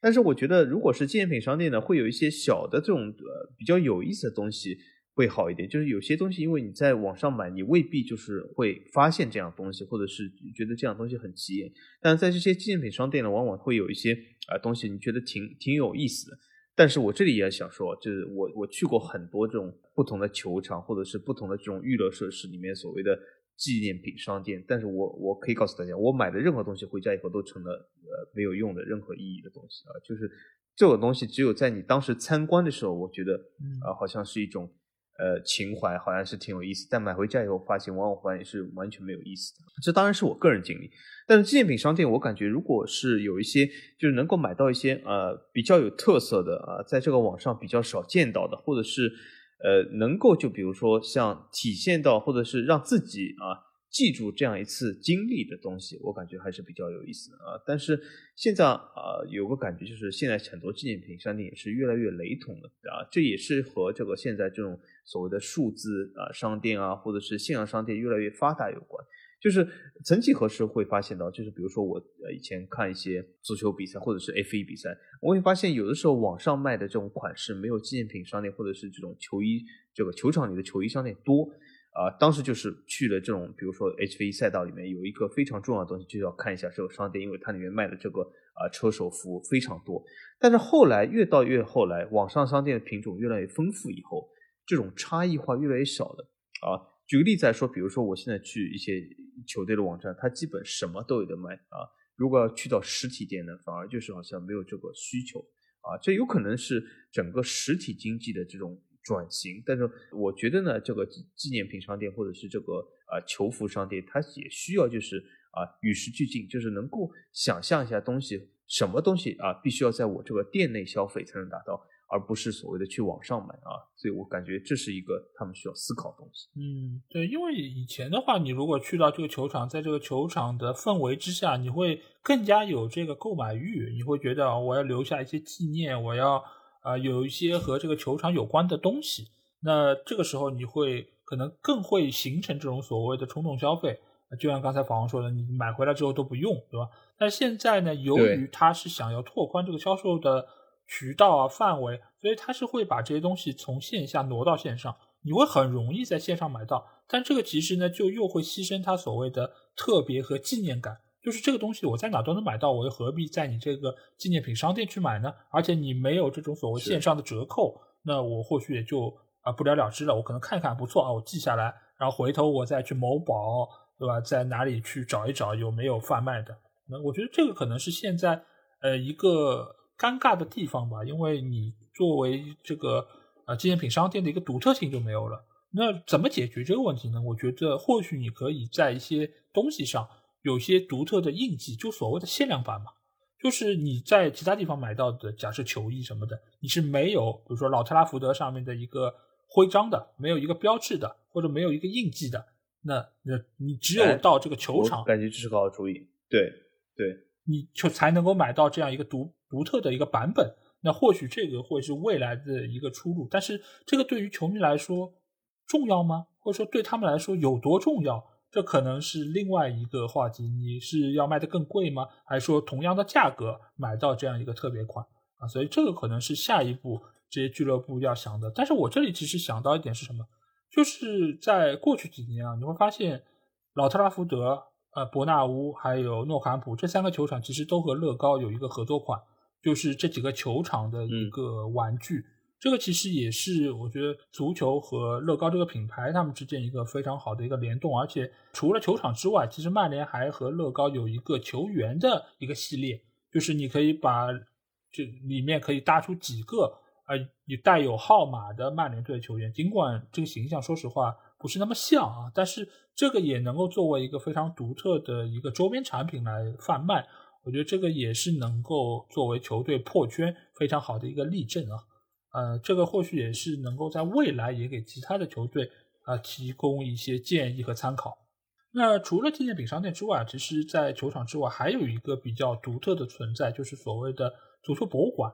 [SPEAKER 2] 但是我觉得，如果是纪念品商店呢，会有一些小的这种呃比较有意思的东西会好一点。就是有些东西，因为你在网上买，你未必就是会发现这样东西，或者是觉得这样东西很急眼。但在这些纪念品商店呢，往往会有一些啊东西，你觉得挺挺有意思的。但是我这里也想说，就是我我去过很多这种不同的球场，或者是不同的这种娱乐设施里面所谓的。纪念品商店，但是我我可以告诉大家，我买的任何东西回家以后都成了呃没有用的任何意义的东西啊，就是这种东西只有在你当时参观的时候，我觉得啊好像是一种呃情怀，好像是挺有意思，但买回家以后发现往往发现是完全没有意思的。这当然是我个人经历，但是纪念品商店我感觉如果是有一些就是能够买到一些呃比较有特色的啊，在这个网上比较少见到的，或者是。呃，能够就比如说像体现到，或者是让自己啊记住这样一次经历的东西，我感觉还是比较有意思的啊。但是现在啊，有个感觉就是现在很多纪念品商店也是越来越雷同了啊，这也是和这个现在这种所谓的数字啊商店啊，或者是线上商店越来越发达有关。就是曾几何时会发现到，就是比如说我呃以前看一些足球比赛或者是 F 一比赛，我会发现有的时候网上卖的这种款式没有纪念品商店或者是这种球衣这个球场里的球衣商店多啊。当时就是去了这种比如说 H V 赛道里面有一个非常重要的东西，就要看一下这个商店，因为它里面卖的这个啊车手服非常多。但是后来越到越后来，网上商店的品种越来越丰富以后，这种差异化越来越少了啊。举个例子来说，比如说我现在去一些球队的网站，它基本什么都有的卖啊。如果要去到实体店呢，反而就是好像没有这个需求啊。这有可能是整个实体经济的这种转型。但是我觉得呢，这个纪念品商店或者是这个啊球服商店，它也需要就是啊与时俱进，就是能够想象一下东西什么东西啊，必须要在我这个店内消费才能达到。而不是所谓的去网上买啊，所以我感觉这是一个他们需要思考的东西。
[SPEAKER 1] 嗯，对，因为以前的话，你如果去到这个球场，在这个球场的氛围之下，你会更加有这个购买欲，你会觉得我要留下一些纪念，我要啊有一些和这个球场有关的东西。那这个时候你会可能更会形成这种所谓的冲动消费。就像刚才法王说的，你买回来之后都不用，对吧？但现在呢，由于他是想要拓宽这个销售的。渠道啊，范围，所以它是会把这些东西从线下挪到线上，你会很容易在线上买到。但这个其实呢，就又会牺牲它所谓的特别和纪念感。就是这个东西我在哪都能买到，我又何必在你这个纪念品商店去买呢？而且你没有这种所谓线上的折扣，那我或许也就啊不了了之了。我可能看看不错啊，我记下来，然后回头我再去某宝，对吧？在哪里去找一找有没有贩卖的？那我觉得这个可能是现在呃一个。尴尬的地方吧，因为你作为这个呃纪念品商店的一个独特性就没有了。那怎么解决这个问题呢？我觉得或许你可以在一些东西上有些独特的印记，就所谓的限量版嘛。就是你在其他地方买到的，假设球衣什么的，你是没有，比如说老特拉福德上面的一个徽章的，没有一个标志的，或者没有一个印记的，那那你只有到这个球场，
[SPEAKER 2] 感觉这是个好主意。对对，
[SPEAKER 1] 你就才能够买到这样一个独。独特的一个版本，那或许这个会是未来的一个出路，但是这个对于球迷来说重要吗？或者说对他们来说有多重要？这可能是另外一个话题。你是要卖的更贵吗？还是说同样的价格买到这样一个特别款啊？所以这个可能是下一步这些俱乐部要想的。但是我这里其实想到一点是什么？就是在过去几年啊，你会发现老特拉福德、呃伯纳乌还有诺坎普这三个球场其实都和乐高有一个合作款。就是这几个球场的一个玩具，这个其实也是我觉得足球和乐高这个品牌他们之间一个非常好的一个联动。而且除了球场之外，其实曼联还和乐高有一个球员的一个系列，就是你可以把这里面可以搭出几个呃，你带有号码的曼联队的球员。尽管这个形象说实话不是那么像啊，但是这个也能够作为一个非常独特的一个周边产品来贩卖。我觉得这个也是能够作为球队破圈非常好的一个例证啊，呃，这个或许也是能够在未来也给其他的球队啊提供一些建议和参考。那除了纪念品商店之外，其实，在球场之外还有一个比较独特的存在，就是所谓的足球博物馆。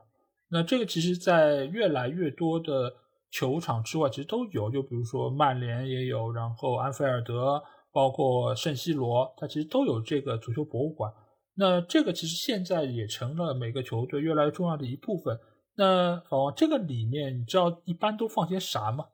[SPEAKER 1] 那这个其实，在越来越多的球场之外，其实都有，就比如说曼联也有，然后安菲尔德，包括圣西罗，它其实都有这个足球博物馆。那这个其实现在也成了每个球队越来越重要的一部分。那哦，这个里面你知道一般都放些啥吗？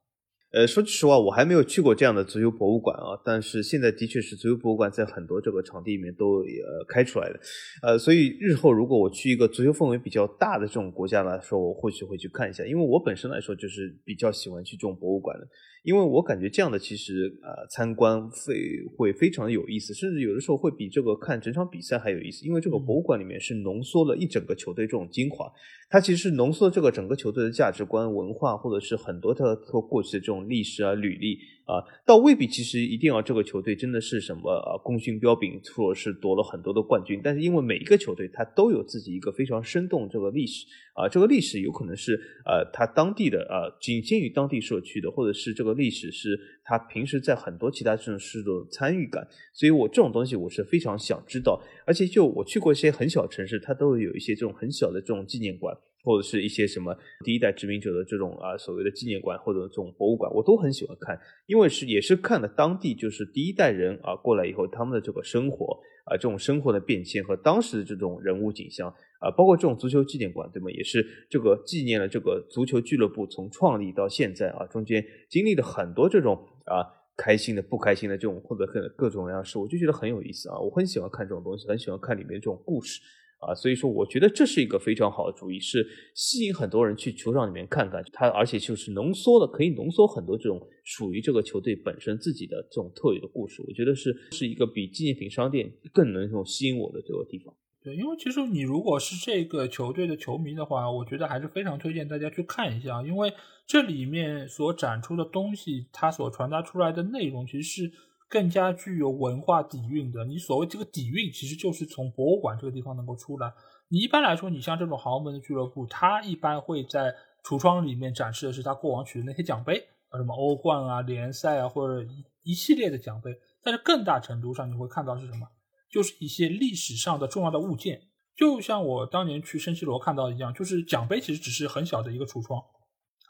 [SPEAKER 2] 呃，说句实话，我还没有去过这样的足球博物馆啊。但是现在的确是足球博物馆在很多这个场地里面都呃开出来的。呃，所以日后如果我去一个足球氛围比较大的这种国家来说，我或许会去看一下。因为我本身来说就是比较喜欢去这种博物馆的。因为我感觉这样的其实呃参观会会非常的有意思，甚至有的时候会比这个看整场比赛还有意思。因为这个博物馆里面是浓缩了一整个球队这种精华，它其实是浓缩这个整个球队的价值观、文化，或者是很多它过去的这种历史啊、履历。啊，倒未必，其实一定要这个球队真的是什么啊功勋彪炳，或者是夺了很多的冠军。但是因为每一个球队它都有自己一个非常生动这个历史啊，这个历史有可能是呃它当地的啊仅限于当地社区的，或者是这个历史是他平时在很多其他城市的参与感。所以我这种东西我是非常想知道，而且就我去过一些很小城市，它都有一些这种很小的这种纪念馆。或者是一些什么第一代殖民者的这种啊所谓的纪念馆或者这种博物馆，我都很喜欢看，因为是也是看了当地就是第一代人啊过来以后他们的这个生活啊这种生活的变迁和当时的这种人物景象啊，包括这种足球纪念馆对吗？也是这个纪念了这个足球俱乐部从创立到现在啊中间经历了很多这种啊开心的不开心的这种或者各各种各样事，我就觉得很有意思啊，我很喜欢看这种东西，很喜欢看里面这种故事。啊，所以说我觉得这是一个非常好的主意，是吸引很多人去球场里面看看它，而且就是浓缩的，可以浓缩很多这种属于这个球队本身自己的这种特有的故事。我觉得是是一个比纪念品商店更能够吸引我的这个地方。
[SPEAKER 1] 对，因为其实你如果是这个球队的球迷的话，我觉得还是非常推荐大家去看一下，因为这里面所展出的东西，它所传达出来的内容，其实是更加具有文化底蕴的。你所谓这个底蕴，其实就是从博物馆这个地方能够出来。你一般来说，你像这种豪门的俱乐部，它一般会在橱窗里面展示的是他过往取的那些奖杯啊，什么欧冠啊、联赛啊，或者一一系列的奖杯。但是更大程度上，你会看到是什么？就是一些历史上的重要的物件。就像我当年去圣西罗看到一样，就是奖杯其实只是很小的一个橱窗，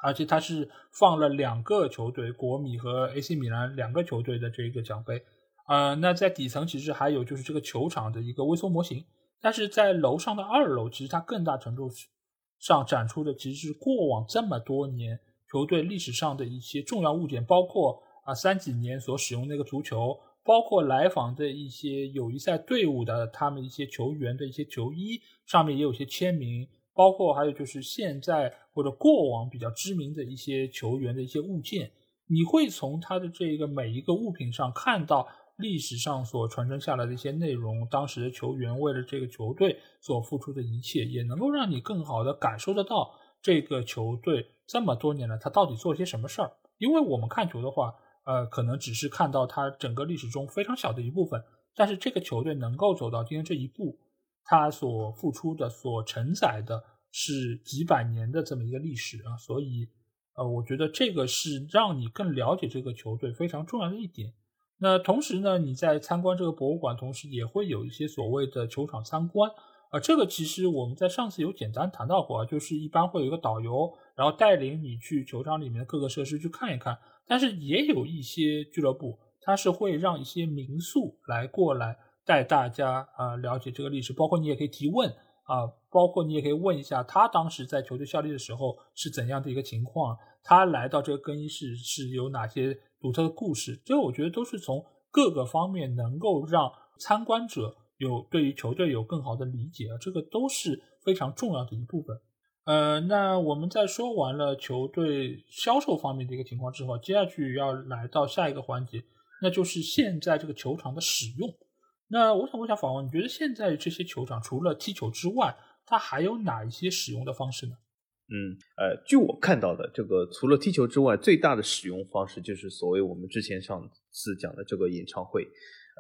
[SPEAKER 1] 而且它是放了两个球队，国米和 AC 米兰两个球队的这个奖杯。呃，那在底层其实还有就是这个球场的一个微缩模型。但是在楼上的二楼，其实它更大程度上展出的其实是过往这么多年球队历史上的一些重要物件，包括啊三几年所使用那个足球，包括来访的一些友谊赛队伍的他们一些球员的一些球衣，上面也有些签名，包括还有就是现在或者过往比较知名的一些球员的一些物件，你会从他的这个每一个物品上看到。历史上所传承下来的一些内容，当时的球员为了这个球队所付出的一切，也能够让你更好的感受得到这个球队这么多年来他到底做了些什么事儿。因为我们看球的话，呃，可能只是看到他整个历史中非常小的一部分，但是这个球队能够走到今天这一步，他所付出的、所承载的是几百年的这么一个历史啊，所以，呃，我觉得这个是让你更了解这个球队非常重要的一点。那同时呢，你在参观这个博物馆，同时也会有一些所谓的球场参观啊。这个其实我们在上次有简单谈到过啊，就是一般会有一个导游，然后带领你去球场里面的各个设施去看一看。但是也有一些俱乐部，它是会让一些民宿来过来带大家啊了解这个历史，包括你也可以提问啊，包括你也可以问一下他当时在球队效力的时候是怎样的一个情况，他来到这个更衣室是有哪些。独特的故事，这个我觉得都是从各个方面能够让参观者有对于球队有更好的理解啊，这个都是非常重要的一部分。呃，那我们在说完了球队销售方面的一个情况之后，接下去要来到下一个环节，那就是现在这个球场的使用。那我想问一下访问，你觉得现在这些球场除了踢球之外，它还有哪一些使用的方式呢？
[SPEAKER 2] 嗯，呃，据我看到的，这个除了踢球之外，最大的使用方式就是所谓我们之前上次讲的这个演唱会。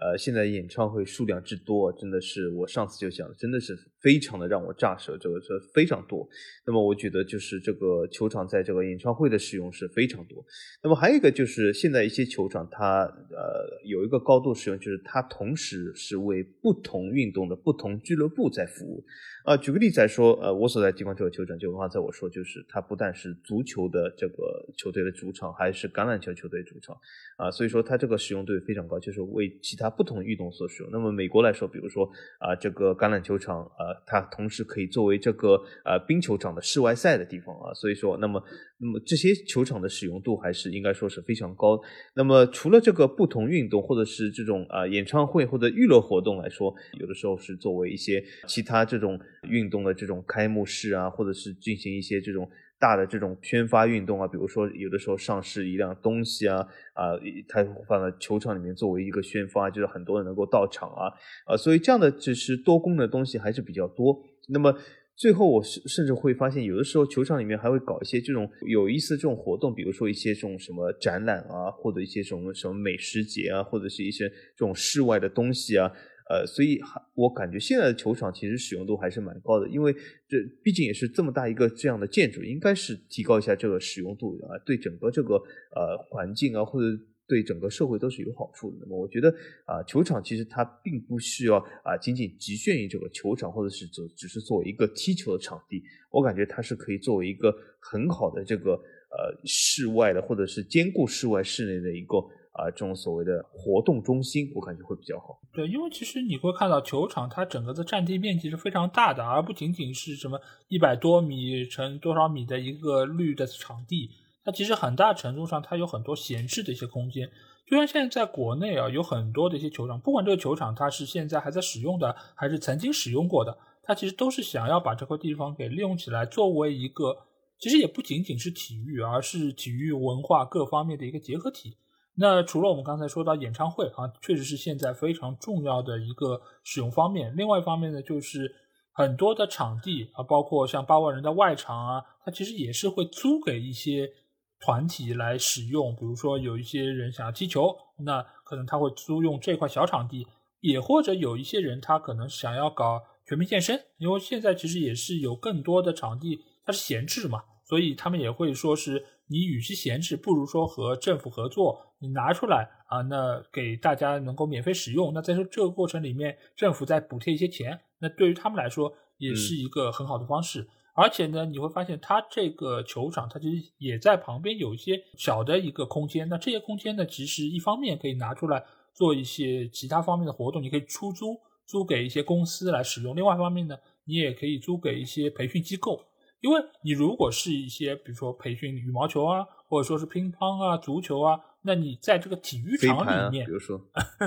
[SPEAKER 2] 呃，现在演唱会数量之多，真的是我上次就讲，真的是非常的让我炸舌，这个是非常多。那么我觉得就是这个球场在这个演唱会的使用是非常多。那么还有一个就是现在一些球场它呃有一个高度使用，就是它同时是为不同运动的不同俱乐部在服务。啊，举个例子来说，呃，我所在地方这个球场，就刚才我说，就是它不但是足球的这个球队的主场，还是橄榄球球队主场，啊，所以说它这个使用度非常高，就是为其他不同运动所使用。那么美国来说，比如说啊，这个橄榄球场，呃，它同时可以作为这个呃冰球场的室外赛的地方啊，所以说，那么那么这些球场的使用度还是应该说是非常高。那么除了这个不同运动或者是这种啊演唱会或者娱乐活动来说，有的时候是作为一些其他这种。运动的这种开幕式啊，或者是进行一些这种大的这种宣发运动啊，比如说有的时候上市一辆东西啊，啊，它放在球场里面作为一个宣发，就是很多人能够到场啊，啊，所以这样的只是多功能的东西还是比较多。那么最后我甚甚至会发现，有的时候球场里面还会搞一些这种有意思的这种活动，比如说一些这种什么展览啊，或者一些什么什么美食节啊，或者是一些这种室外的东西啊。呃，所以我感觉现在的球场其实使用度还是蛮高的，因为这毕竟也是这么大一个这样的建筑，应该是提高一下这个使用度啊，对整个这个呃环境啊，或者对整个社会都是有好处的。那么我觉得啊，球场其实它并不需要啊仅仅局限于这个球场，或者是只只是作为一个踢球的场地，我感觉它是可以作为一个很好的这个呃室外的，或者是兼顾室外室内的一个。啊，这种所谓的活动中心，我感觉会比较好。
[SPEAKER 1] 对，因为其实你会看到球场，它整个的占地面积是非常大的，而不仅仅是什么一百多米乘多少米的一个绿的场地。它其实很大程度上，它有很多闲置的一些空间。就像现在在国内啊，有很多的一些球场，不管这个球场它是现在还在使用的，还是曾经使用过的，它其实都是想要把这块地方给利用起来，作为一个其实也不仅仅是体育，而是体育文化各方面的一个结合体。那除了我们刚才说到演唱会啊，确实是现在非常重要的一个使用方面。另外一方面呢，就是很多的场地啊，包括像八万人的外场啊，它其实也是会租给一些团体来使用。比如说有一些人想要踢球，那可能他会租用这块小场地，也或者有一些人他可能想要搞全民健身，因为现在其实也是有更多的场地它是闲置嘛，所以他们也会说是你与其闲置，不如说和政府合作，你拿出来啊，那给大家能够免费使用，那在这这个过程里面，政府再补贴一些钱，那对于他们来说也是一个很好的方式。而且呢，你会发现它这个球场，它其实也在旁边有一些小的一个空间。那这些空间呢，其实一方面可以拿出来做一些其他方面的活动，你可以出租，租给一些公司来使用。另外一方面呢，你也可以租给一些培训机构。因为你如果是一些，比如说培训羽毛球啊，或者说是乒乓啊、足球啊，那你在这个体育场里面，
[SPEAKER 2] 比如说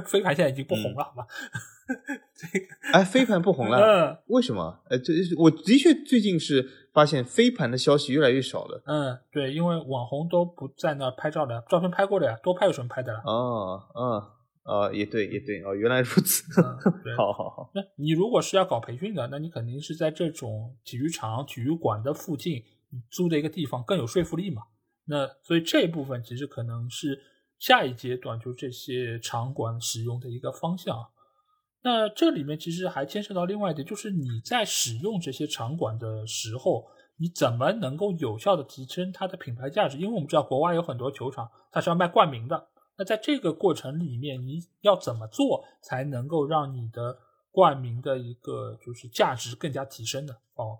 [SPEAKER 1] 飞盘现在已经不红了，好吧？
[SPEAKER 2] 这个哎，飞盘不红了，嗯，为什么？呃，这我的确最近是发现飞盘的消息越来越少了。
[SPEAKER 1] 嗯，对，因为网红都不在那拍照了，照片拍过的呀，多拍有什么拍的了？
[SPEAKER 2] 哦，嗯。啊，也对，也对，哦，原来如此，好好好。
[SPEAKER 1] 那你如果是要搞培训的，那你肯定是在这种体育场、体育馆的附近租的一个地方更有说服力嘛。那所以这一部分其实可能是下一阶段就这些场馆使用的一个方向。那这里面其实还牵涉到另外一点，就是你在使用这些场馆的时候，你怎么能够有效的提升它的品牌价值？因为我们知道国外有很多球场，它是要卖冠名的。那在这个过程里面，你要怎么做才能够让你的冠名的一个就是价值更加提升呢？哦。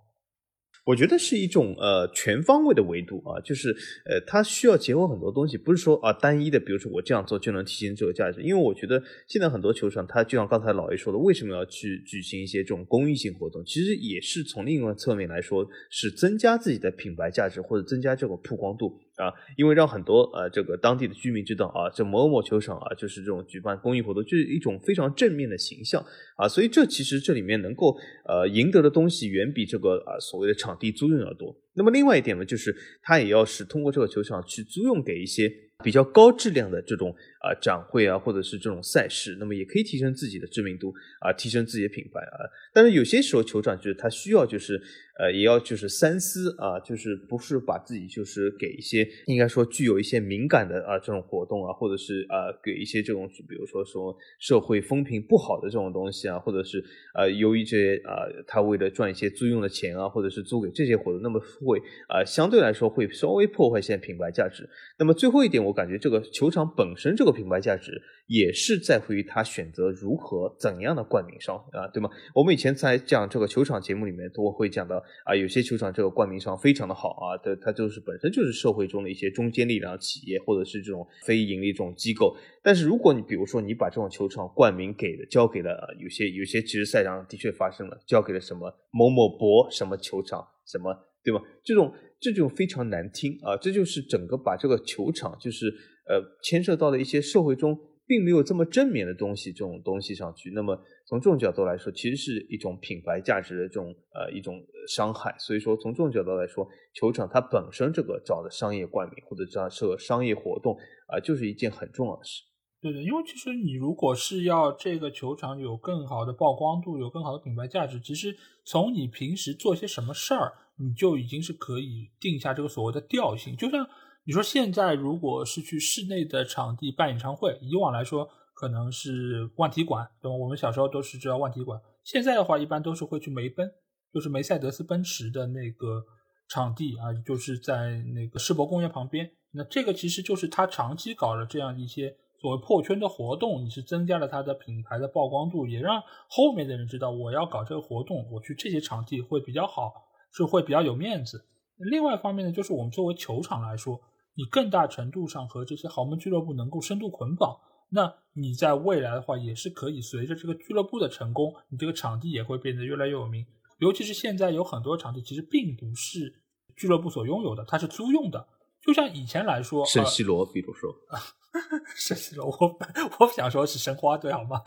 [SPEAKER 2] 我觉得是一种呃全方位的维度啊，就是呃它需要结合很多东西，不是说啊单一的，比如说我这样做就能体现这个价值。因为我觉得现在很多球场，它就像刚才老爷说的，为什么要去举行一些这种公益性活动？其实也是从另一个侧面来说，是增加自己的品牌价值或者增加这个曝光度啊。因为让很多呃这个当地的居民知道啊，这某某球场啊，就是这种举办公益活动，就是一种非常正面的形象啊。所以这其实这里面能够呃赢得的东西，远比这个啊所谓的场。地租用要多，那么另外一点呢，就是他也要是通过这个球场去租用给一些比较高质量的这种啊展会啊，或者是这种赛事，那么也可以提升自己的知名度啊，提升自己的品牌啊。但是有些时候球场就是它需要就是。呃，也要就是三思啊，就是不是把自己就是给一些应该说具有一些敏感的啊这种活动啊，或者是啊给一些这种比如说说社会风评不好的这种东西啊，或者是呃由于这些啊他为了赚一些租用的钱啊，或者是租给这些活动，那么会啊相对来说会稍微破坏一些品牌价值。那么最后一点，我我感觉这个球场本身这个品牌价值也是在乎于他选择如何怎样的冠名商啊，对吗？我们以前在讲这个球场节目里面都会讲到。啊，有些球场这个冠名商非常的好啊，它它就是本身就是社会中的一些中坚力量企业或者是这种非盈利这种机构。但是如果你比如说你把这种球场冠名给了交给了有些有些其实赛场的确发生了交给了什么某某博什么球场什么对吧？这种这种非常难听啊，这就是整个把这个球场就是呃牵涉到了一些社会中。并没有这么正面的东西，这种东西上去，那么从这种角度来说，其实是一种品牌价值的这种呃一种伤害。所以说，从这种角度来说，球场它本身这个找的商业冠名或者这样设商业活动啊，就是一件很重要的事。
[SPEAKER 1] 对的，因为其实你如果是要这个球场有更好的曝光度，有更好的品牌价值，其实从你平时做些什么事儿，你就已经是可以定下这个所谓的调性，就像。你说现在如果是去室内的场地办演唱会，以往来说可能是万体馆，对吧？我们小时候都是知道万体馆。现在的话，一般都是会去梅奔，就是梅赛德斯奔驰的那个场地啊，就是在那个世博公园旁边。那这个其实就是他长期搞了这样一些所谓破圈的活动，你是增加了他的品牌的曝光度，也让后面的人知道我要搞这个活动，我去这些场地会比较好，是会比较有面子。另外一方面呢，就是我们作为球场来说。你更大程度上和这些豪门俱乐部能够深度捆绑，那你在未来的话也是可以随着这个俱乐部的成功，你这个场地也会变得越来越有名。尤其是现在有很多场地其实并不是俱乐部所拥有的，它是租用的。就像以前来说，
[SPEAKER 2] 圣西罗，比如说，
[SPEAKER 1] 圣西罗，我 我想说是申花队，好吗？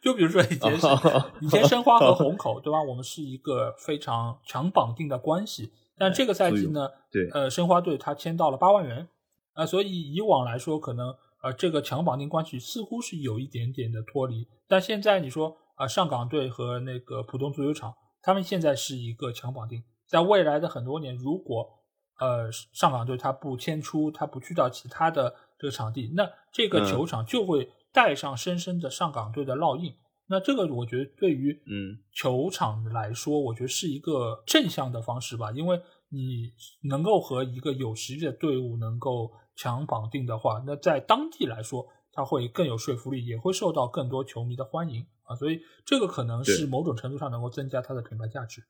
[SPEAKER 1] 就比如说以前是以前申花和虹口，对吧？我们是一个非常强绑定的关系。但这个赛季呢，
[SPEAKER 2] 对，
[SPEAKER 1] 呃，申花队他签到了八万元，啊，所以以往来说，可能呃这个强绑定关系似乎是有一点点的脱离。但现在你说啊，上港队和那个浦东足球场，他们现在是一个强绑定，在未来的很多年，如果呃上港队他不迁出，他不去到其他的这个场地，那这个球场就会带上深深的上港队的烙印。那这个我觉得对于
[SPEAKER 2] 嗯
[SPEAKER 1] 球场来说，我觉得是一个正向的方式吧，因为你能够和一个有实力的队伍能够强绑定的话，那在当地来说，它会更有说服力，也会受到更多球迷的欢迎啊，所以这个可能是某种程度上能够增加它的品牌价值。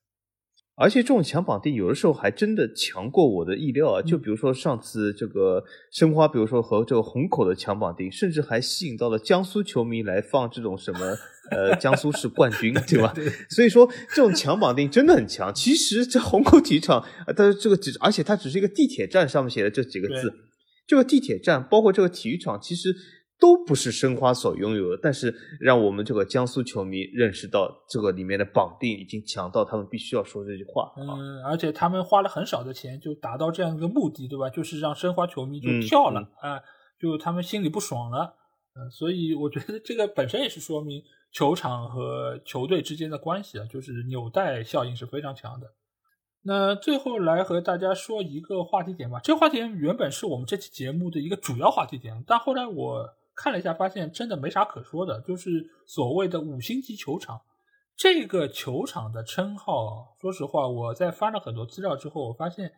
[SPEAKER 2] 而且这种强绑定有的时候还真的强过我的意料啊！就比如说上次这个申花，比如说和这个虹口的强绑定，甚至还吸引到了江苏球迷来放这种什么呃江苏是冠军，对吧？所以说这种强绑定真的很强。其实这虹口体育场，它这个只而且它只是一个地铁站上面写的这几个字，这个地铁站包括这个体育场，其实。都不是申花所拥有的，但是让我们这个江苏球迷认识到这个里面的绑定已经强到他们必须要说这句话。
[SPEAKER 1] 嗯，而且他们花了很少的钱就达到这样一个目的，对吧？就是让申花球迷就跳了啊，就他们心里不爽了。嗯，所以我觉得这个本身也是说明球场和球队之间的关系啊，就是纽带效应是非常强的。那最后来和大家说一个话题点吧，这个话题点原本是我们这期节目的一个主要话题点，但后来我。看了一下，发现真的没啥可说的，就是所谓的五星级球场。这个球场的称号，说实话，我在翻了很多资料之后，我发现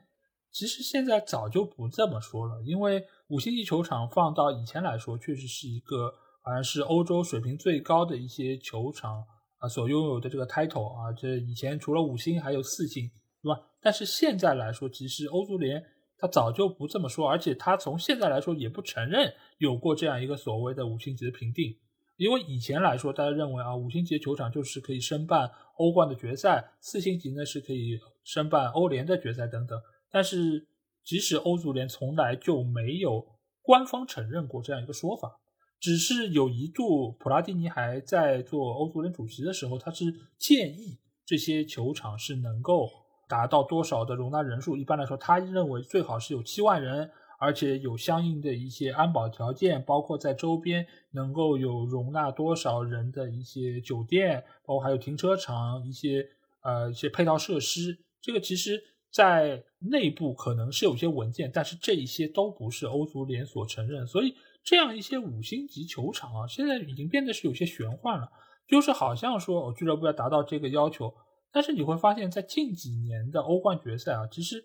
[SPEAKER 1] 其实现在早就不这么说了。因为五星级球场放到以前来说，确实是一个好像是欧洲水平最高的一些球场啊所拥有的这个 title 啊。这以前除了五星还有四星，对吧？但是现在来说，其实欧足联。他早就不这么说，而且他从现在来说也不承认有过这样一个所谓的五星级的评定，因为以前来说，大家认为啊，五星级球场就是可以申办欧冠的决赛，四星级呢是可以申办欧联的决赛等等。但是，即使欧足联从来就没有官方承认过这样一个说法，只是有一度普拉蒂尼还在做欧足联主席的时候，他是建议这些球场是能够。达到多少的容纳人数？一般来说，他认为最好是有七万人，而且有相应的一些安保条件，包括在周边能够有容纳多少人的一些酒店，包括还有停车场，一些呃一些配套设施。这个其实，在内部可能是有些文件，但是这一些都不是欧足联所承认。所以，这样一些五星级球场啊，现在已经变得是有些玄幻了，就是好像说，我俱乐部要达到这个要求。但是你会发现在近几年的欧冠决赛啊，其实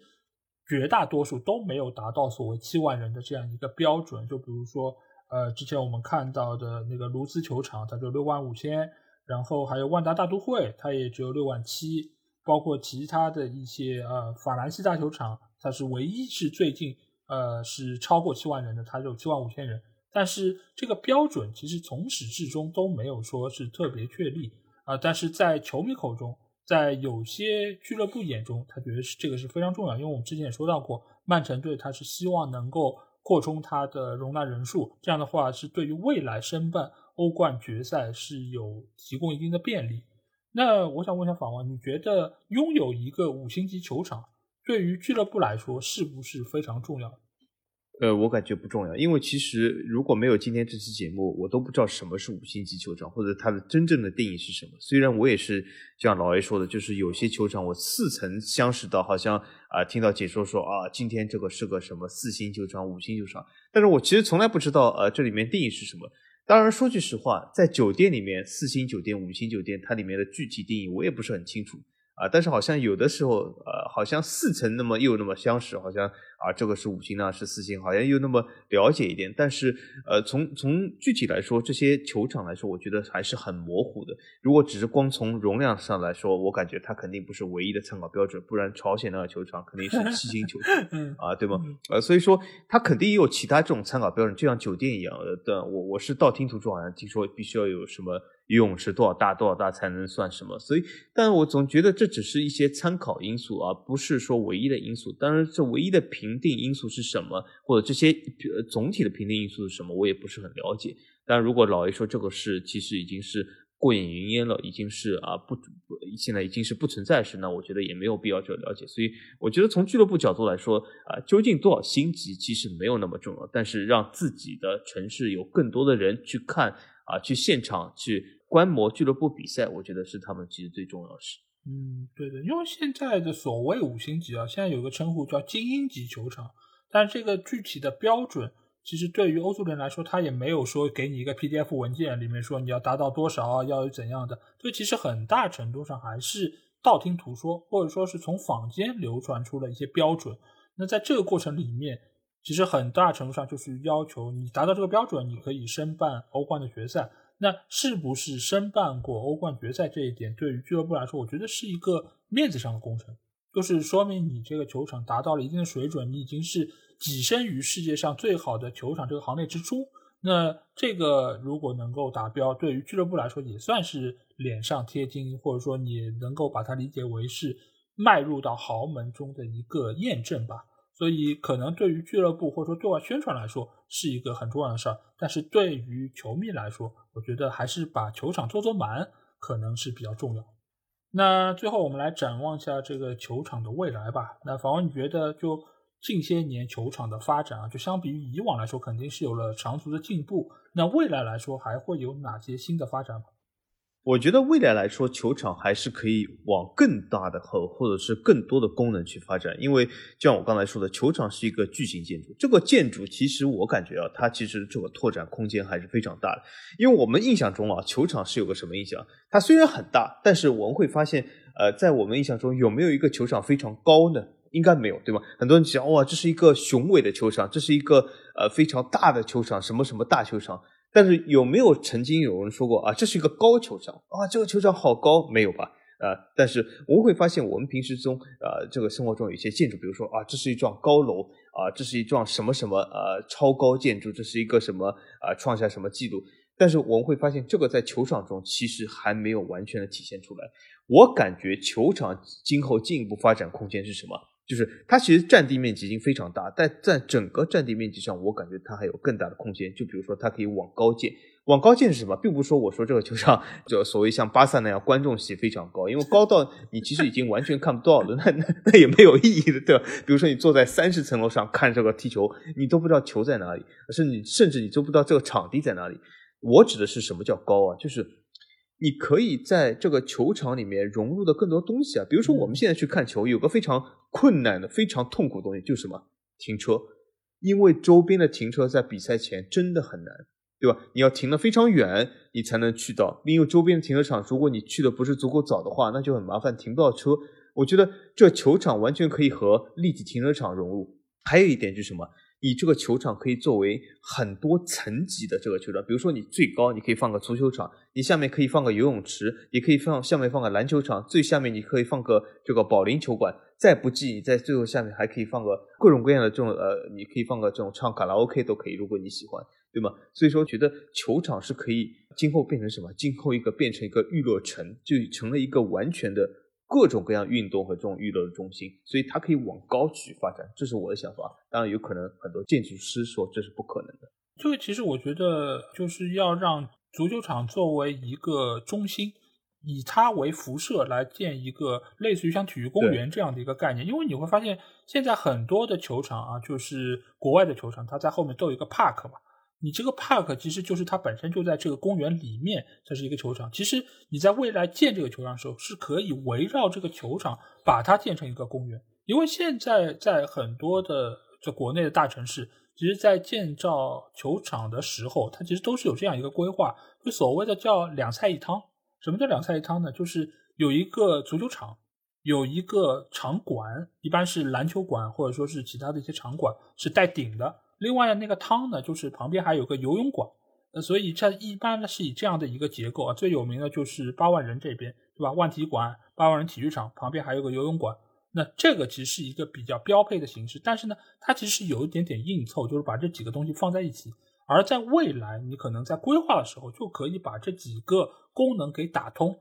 [SPEAKER 1] 绝大多数都没有达到所谓七万人的这样一个标准。就比如说，呃，之前我们看到的那个卢兹球场，它就六万五千，然后还有万达大都会，它也只有六万七，包括其他的一些呃法兰西大球场，它是唯一是最近呃是超过七万人的，它有七万五千人。但是这个标准其实从始至终都没有说是特别确立啊，但是在球迷口中。在有些俱乐部眼中，他觉得是这个是非常重要，因为我们之前也说到过，曼城队他是希望能够扩充它的容纳人数，这样的话是对于未来申办欧冠决赛是有提供一定的便利。那我想问一下法王，你觉得拥有一个五星级球场对于俱乐部来说是不是非常重要？
[SPEAKER 2] 呃，我感觉不重要，因为其实如果没有今天这期节目，我都不知道什么是五星级球场，或者它的真正的定义是什么。虽然我也是像老 A 说的，就是有些球场我似曾相识到，好像啊听到解说说啊，今天这个是个什么四星球场、五星球场，但是我其实从来不知道呃这里面定义是什么。当然说句实话，在酒店里面，四星酒店、五星酒店，它里面的具体定义我也不是很清楚。啊，但是好像有的时候，呃，好像似曾那么又那么相识，好像啊，这个是五星呢，是四星，好像又那么了解一点。但是，呃，从从具体来说，这些球场来说，我觉得还是很模糊的。如果只是光从容量上来说，我感觉它肯定不是唯一的参考标准，不然朝鲜那个球场肯定是七星球场 啊，对吗？呃，所以说它肯定也有其他这种参考标准，就像酒店一样的。我我是道听途说，好像听说必须要有什么。游泳池多少大多少大才能算什么？所以，但我总觉得这只是一些参考因素，而不是说唯一的因素。当然，这唯一的评定因素是什么，或者这些总体的评定因素是什么，我也不是很了解。但如果老 A 说这个事其实已经是过眼云烟了，已经是啊不不现在已经是不存在时，那我觉得也没有必要去了解。所以，我觉得从俱乐部角度来说，啊，究竟多少星级其实没有那么重要，但是让自己的城市有更多的人去看啊，去现场去。观摩俱乐部比赛，我觉得是他们其实最重要的事。
[SPEAKER 1] 嗯，对的，因为现在的所谓五星级啊，现在有个称呼叫精英级球场，但这个具体的标准其实对于欧足联来说，他也没有说给你一个 PDF 文件，里面说你要达到多少，要有怎样的。所以其实很大程度上还是道听途说，或者说是从坊间流传出了一些标准。那在这个过程里面，其实很大程度上就是要求你达到这个标准，你可以申办欧冠的决赛。那是不是申办过欧冠决赛这一点，对于俱乐部来说，我觉得是一个面子上的工程，就是说明你这个球场达到了一定的水准，你已经是。跻身于世界上最好的球场这个行列之中，那这个如果能够达标，对于俱乐部来说也算是脸上贴金，或者说你能够把它理解为是迈入到豪门中的一个验证吧。所以可能对于俱乐部或者说对外宣传来说是一个很重要的事儿，但是对于球迷来说，我觉得还是把球场做做满可能是比较重要。那最后我们来展望一下这个球场的未来吧。那反问你觉得就？近些年球场的发展啊，就相比于以往来说，肯定是有了长足的进步。那未来来说，还会有哪些新的发展吗？
[SPEAKER 2] 我觉得未来来说，球场还是可以往更大的和或者是更多的功能去发展。因为就像我刚才说的，球场是一个巨型建筑，这个建筑其实我感觉啊，它其实这个拓展空间还是非常大的。因为我们印象中啊，球场是有个什么印象？它虽然很大，但是我们会发现，呃，在我们印象中有没有一个球场非常高呢？应该没有，对吧？很多人讲哇，这是一个雄伟的球场，这是一个呃非常大的球场，什么什么大球场。但是有没有曾经有人说过啊，这是一个高球场啊？这个球场好高，没有吧？啊，但是我们会发现，我们平时中呃这个生活中有一些建筑，比如说啊，这是一幢高楼啊，这是一幢什么什么呃超高建筑，这是一个什么啊创下什么记录？但是我们会发现，这个在球场中其实还没有完全的体现出来。我感觉球场今后进一步发展空间是什么？就是它其实占地面积已经非常大，但在整个占地面积上，我感觉它还有更大的空间。就比如说，它可以往高建，往高建是什么？并不是说我说这个球场就所谓像巴萨那样观众席非常高，因为高到你其实已经完全看不到了，那那那也没有意义的，对吧？比如说你坐在三十层楼上看这个踢球，你都不知道球在哪里，甚至你甚至你都不知道这个场地在哪里。我指的是什么叫高啊？就是。你可以在这个球场里面融入的更多东西啊，比如说我们现在去看球，有个非常困难的、非常痛苦的东西，就是什么？停车，因为周边的停车在比赛前真的很难，对吧？你要停的非常远，你才能去到，因为周边的停车场，如果你去的不是足够早的话，那就很麻烦，停不到车。我觉得这球场完全可以和立体停车场融入。还有一点就是什么？你这个球场可以作为很多层级的这个球场，比如说你最高你可以放个足球场，你下面可以放个游泳池，也可以放下面放个篮球场，最下面你可以放个这个保龄球馆，再不济你在最后下面还可以放个各种各样的这种呃，你可以放个这种唱卡拉 OK 都可以，如果你喜欢，对吗？所以说觉得球场是可以今后变成什么？今后一个变成一个娱乐城，就成了一个完全的。各种各样运动和这种娱乐的中心，所以它可以往高去发展，这是我的想法。当然，有可能很多建筑师说这是不可能的。
[SPEAKER 1] 这个其实我觉得就是要让足球场作为一个中心，以它为辐射来建一个类似于像体育公园这样的一个概念。因为你会发现，现在很多的球场啊，就是国外的球场，它在后面都有一个 park 嘛。你这个 park 其实就是它本身就在这个公园里面，这是一个球场。其实你在未来建这个球场的时候，是可以围绕这个球场把它建成一个公园。因为现在在很多的这国内的大城市，其实，在建造球场的时候，它其实都是有这样一个规划，就所谓的叫两菜一汤。什么叫两菜一汤呢？就是有一个足球场，有一个场馆，一般是篮球馆或者说是其他的一些场馆，是带顶的。另外呢，那个汤呢，就是旁边还有个游泳馆，呃，所以这一般呢是以这样的一个结构啊。最有名的就是八万人这边，对吧？万体馆、八万人体育场旁边还有个游泳馆，那这个其实是一个比较标配的形式。但是呢，它其实有一点点硬凑，就是把这几个东西放在一起。而在未来，你可能在规划的时候就可以把这几个功能给打通。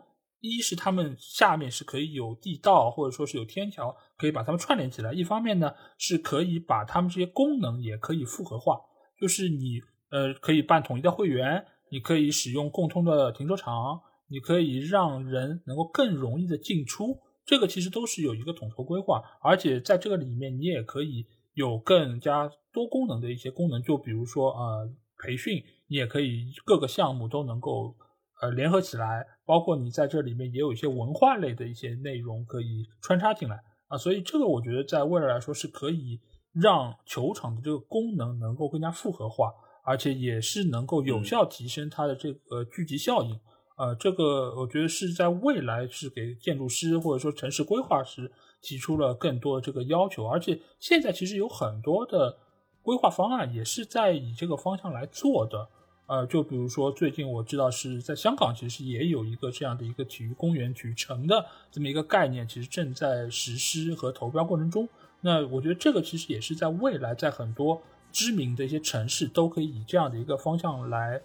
[SPEAKER 1] 一是他们下面是可以有地道，或者说是有天桥，可以把它们串联起来。一方面呢，是可以把他们这些功能也可以复合化，就是你呃可以办统一的会员，你可以使用共通的停车场，你可以让人能够更容易的进出。这个其实都是有一个统筹规划，而且在这个里面，你也可以有更加多功能的一些功能，就比如说呃培训，你也可以各个项目都能够。呃，联合起来，包括你在这里面也有一些文化类的一些内容可以穿插进来啊，所以这个我觉得在未来来说是可以让球场的这个功能能够更加复合化，而且也是能够有效提升它的这个聚集效应。呃，这个我觉得是在未来是给建筑师或者说城市规划师提出了更多的这个要求，而且现在其实有很多的规划方案也是在以这个方向来做的。呃，就比如说最近我知道是在香港，其实也有一个这样的一个体育公园、体育城的这么一个概念，其实正在实施和投标过程中。那我觉得这个其实也是在未来，在很多知名的一些城市都可以以这样的一个方向来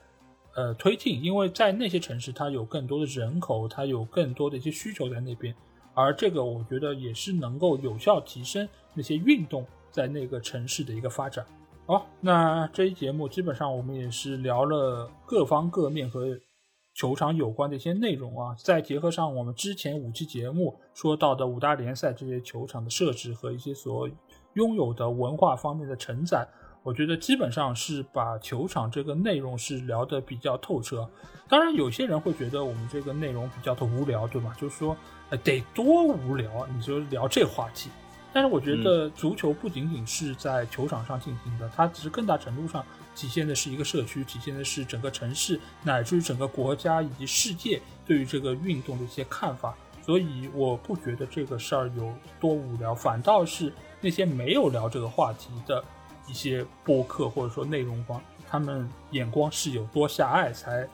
[SPEAKER 1] 呃推进，因为在那些城市它有更多的人口，它有更多的一些需求在那边，而这个我觉得也是能够有效提升那些运动在那个城市的一个发展。好，那这一节目基本上我们也是聊了各方各面和球场有关的一些内容啊，再结合上我们之前五期节目说到的五大联赛这些球场的设置和一些所拥有的文化方面的承载，我觉得基本上是把球场这个内容是聊得比较透彻。当然，有些人会觉得我们这个内容比较的无聊，对吧？就是说，得多无聊啊，你就聊这话题。但是我觉得足球不仅仅是在球场上进行的，它只是更大程度上体现的是一个社区，体现的是整个城市乃至于整个国家以及世界对于这个运动的一些看法。所以我不觉得这个事儿有多无聊，反倒是那些没有聊这个话题的一些播客或者说内容方，他们眼光是有多狭隘，才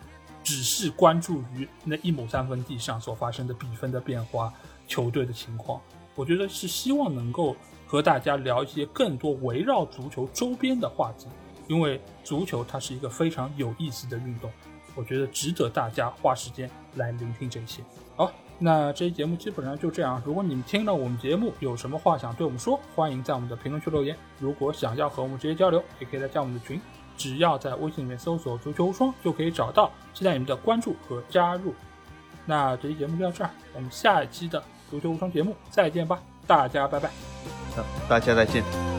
[SPEAKER 1] 只是关注于那一亩三分地上所发生的比分的变化、球队的情况。我觉得是希望能够和大家聊一些更多围绕足球周边的话题，因为足球它是一个非常有意思的运动，我觉得值得大家花时间来聆听这些。好，那这期节目基本上就这样。如果你们听了我们节目有什么话想对我们说，欢迎在我们的评论区留言。如果想要和我们直接交流，也可以来加我们的群，只要在微信里面搜索“足球无双”就可以找到。期待你们的关注和加入。那这期节目就到这儿，我们下一期的。足球无双节目，再见吧，大家拜拜。
[SPEAKER 2] 嗯，大家再见。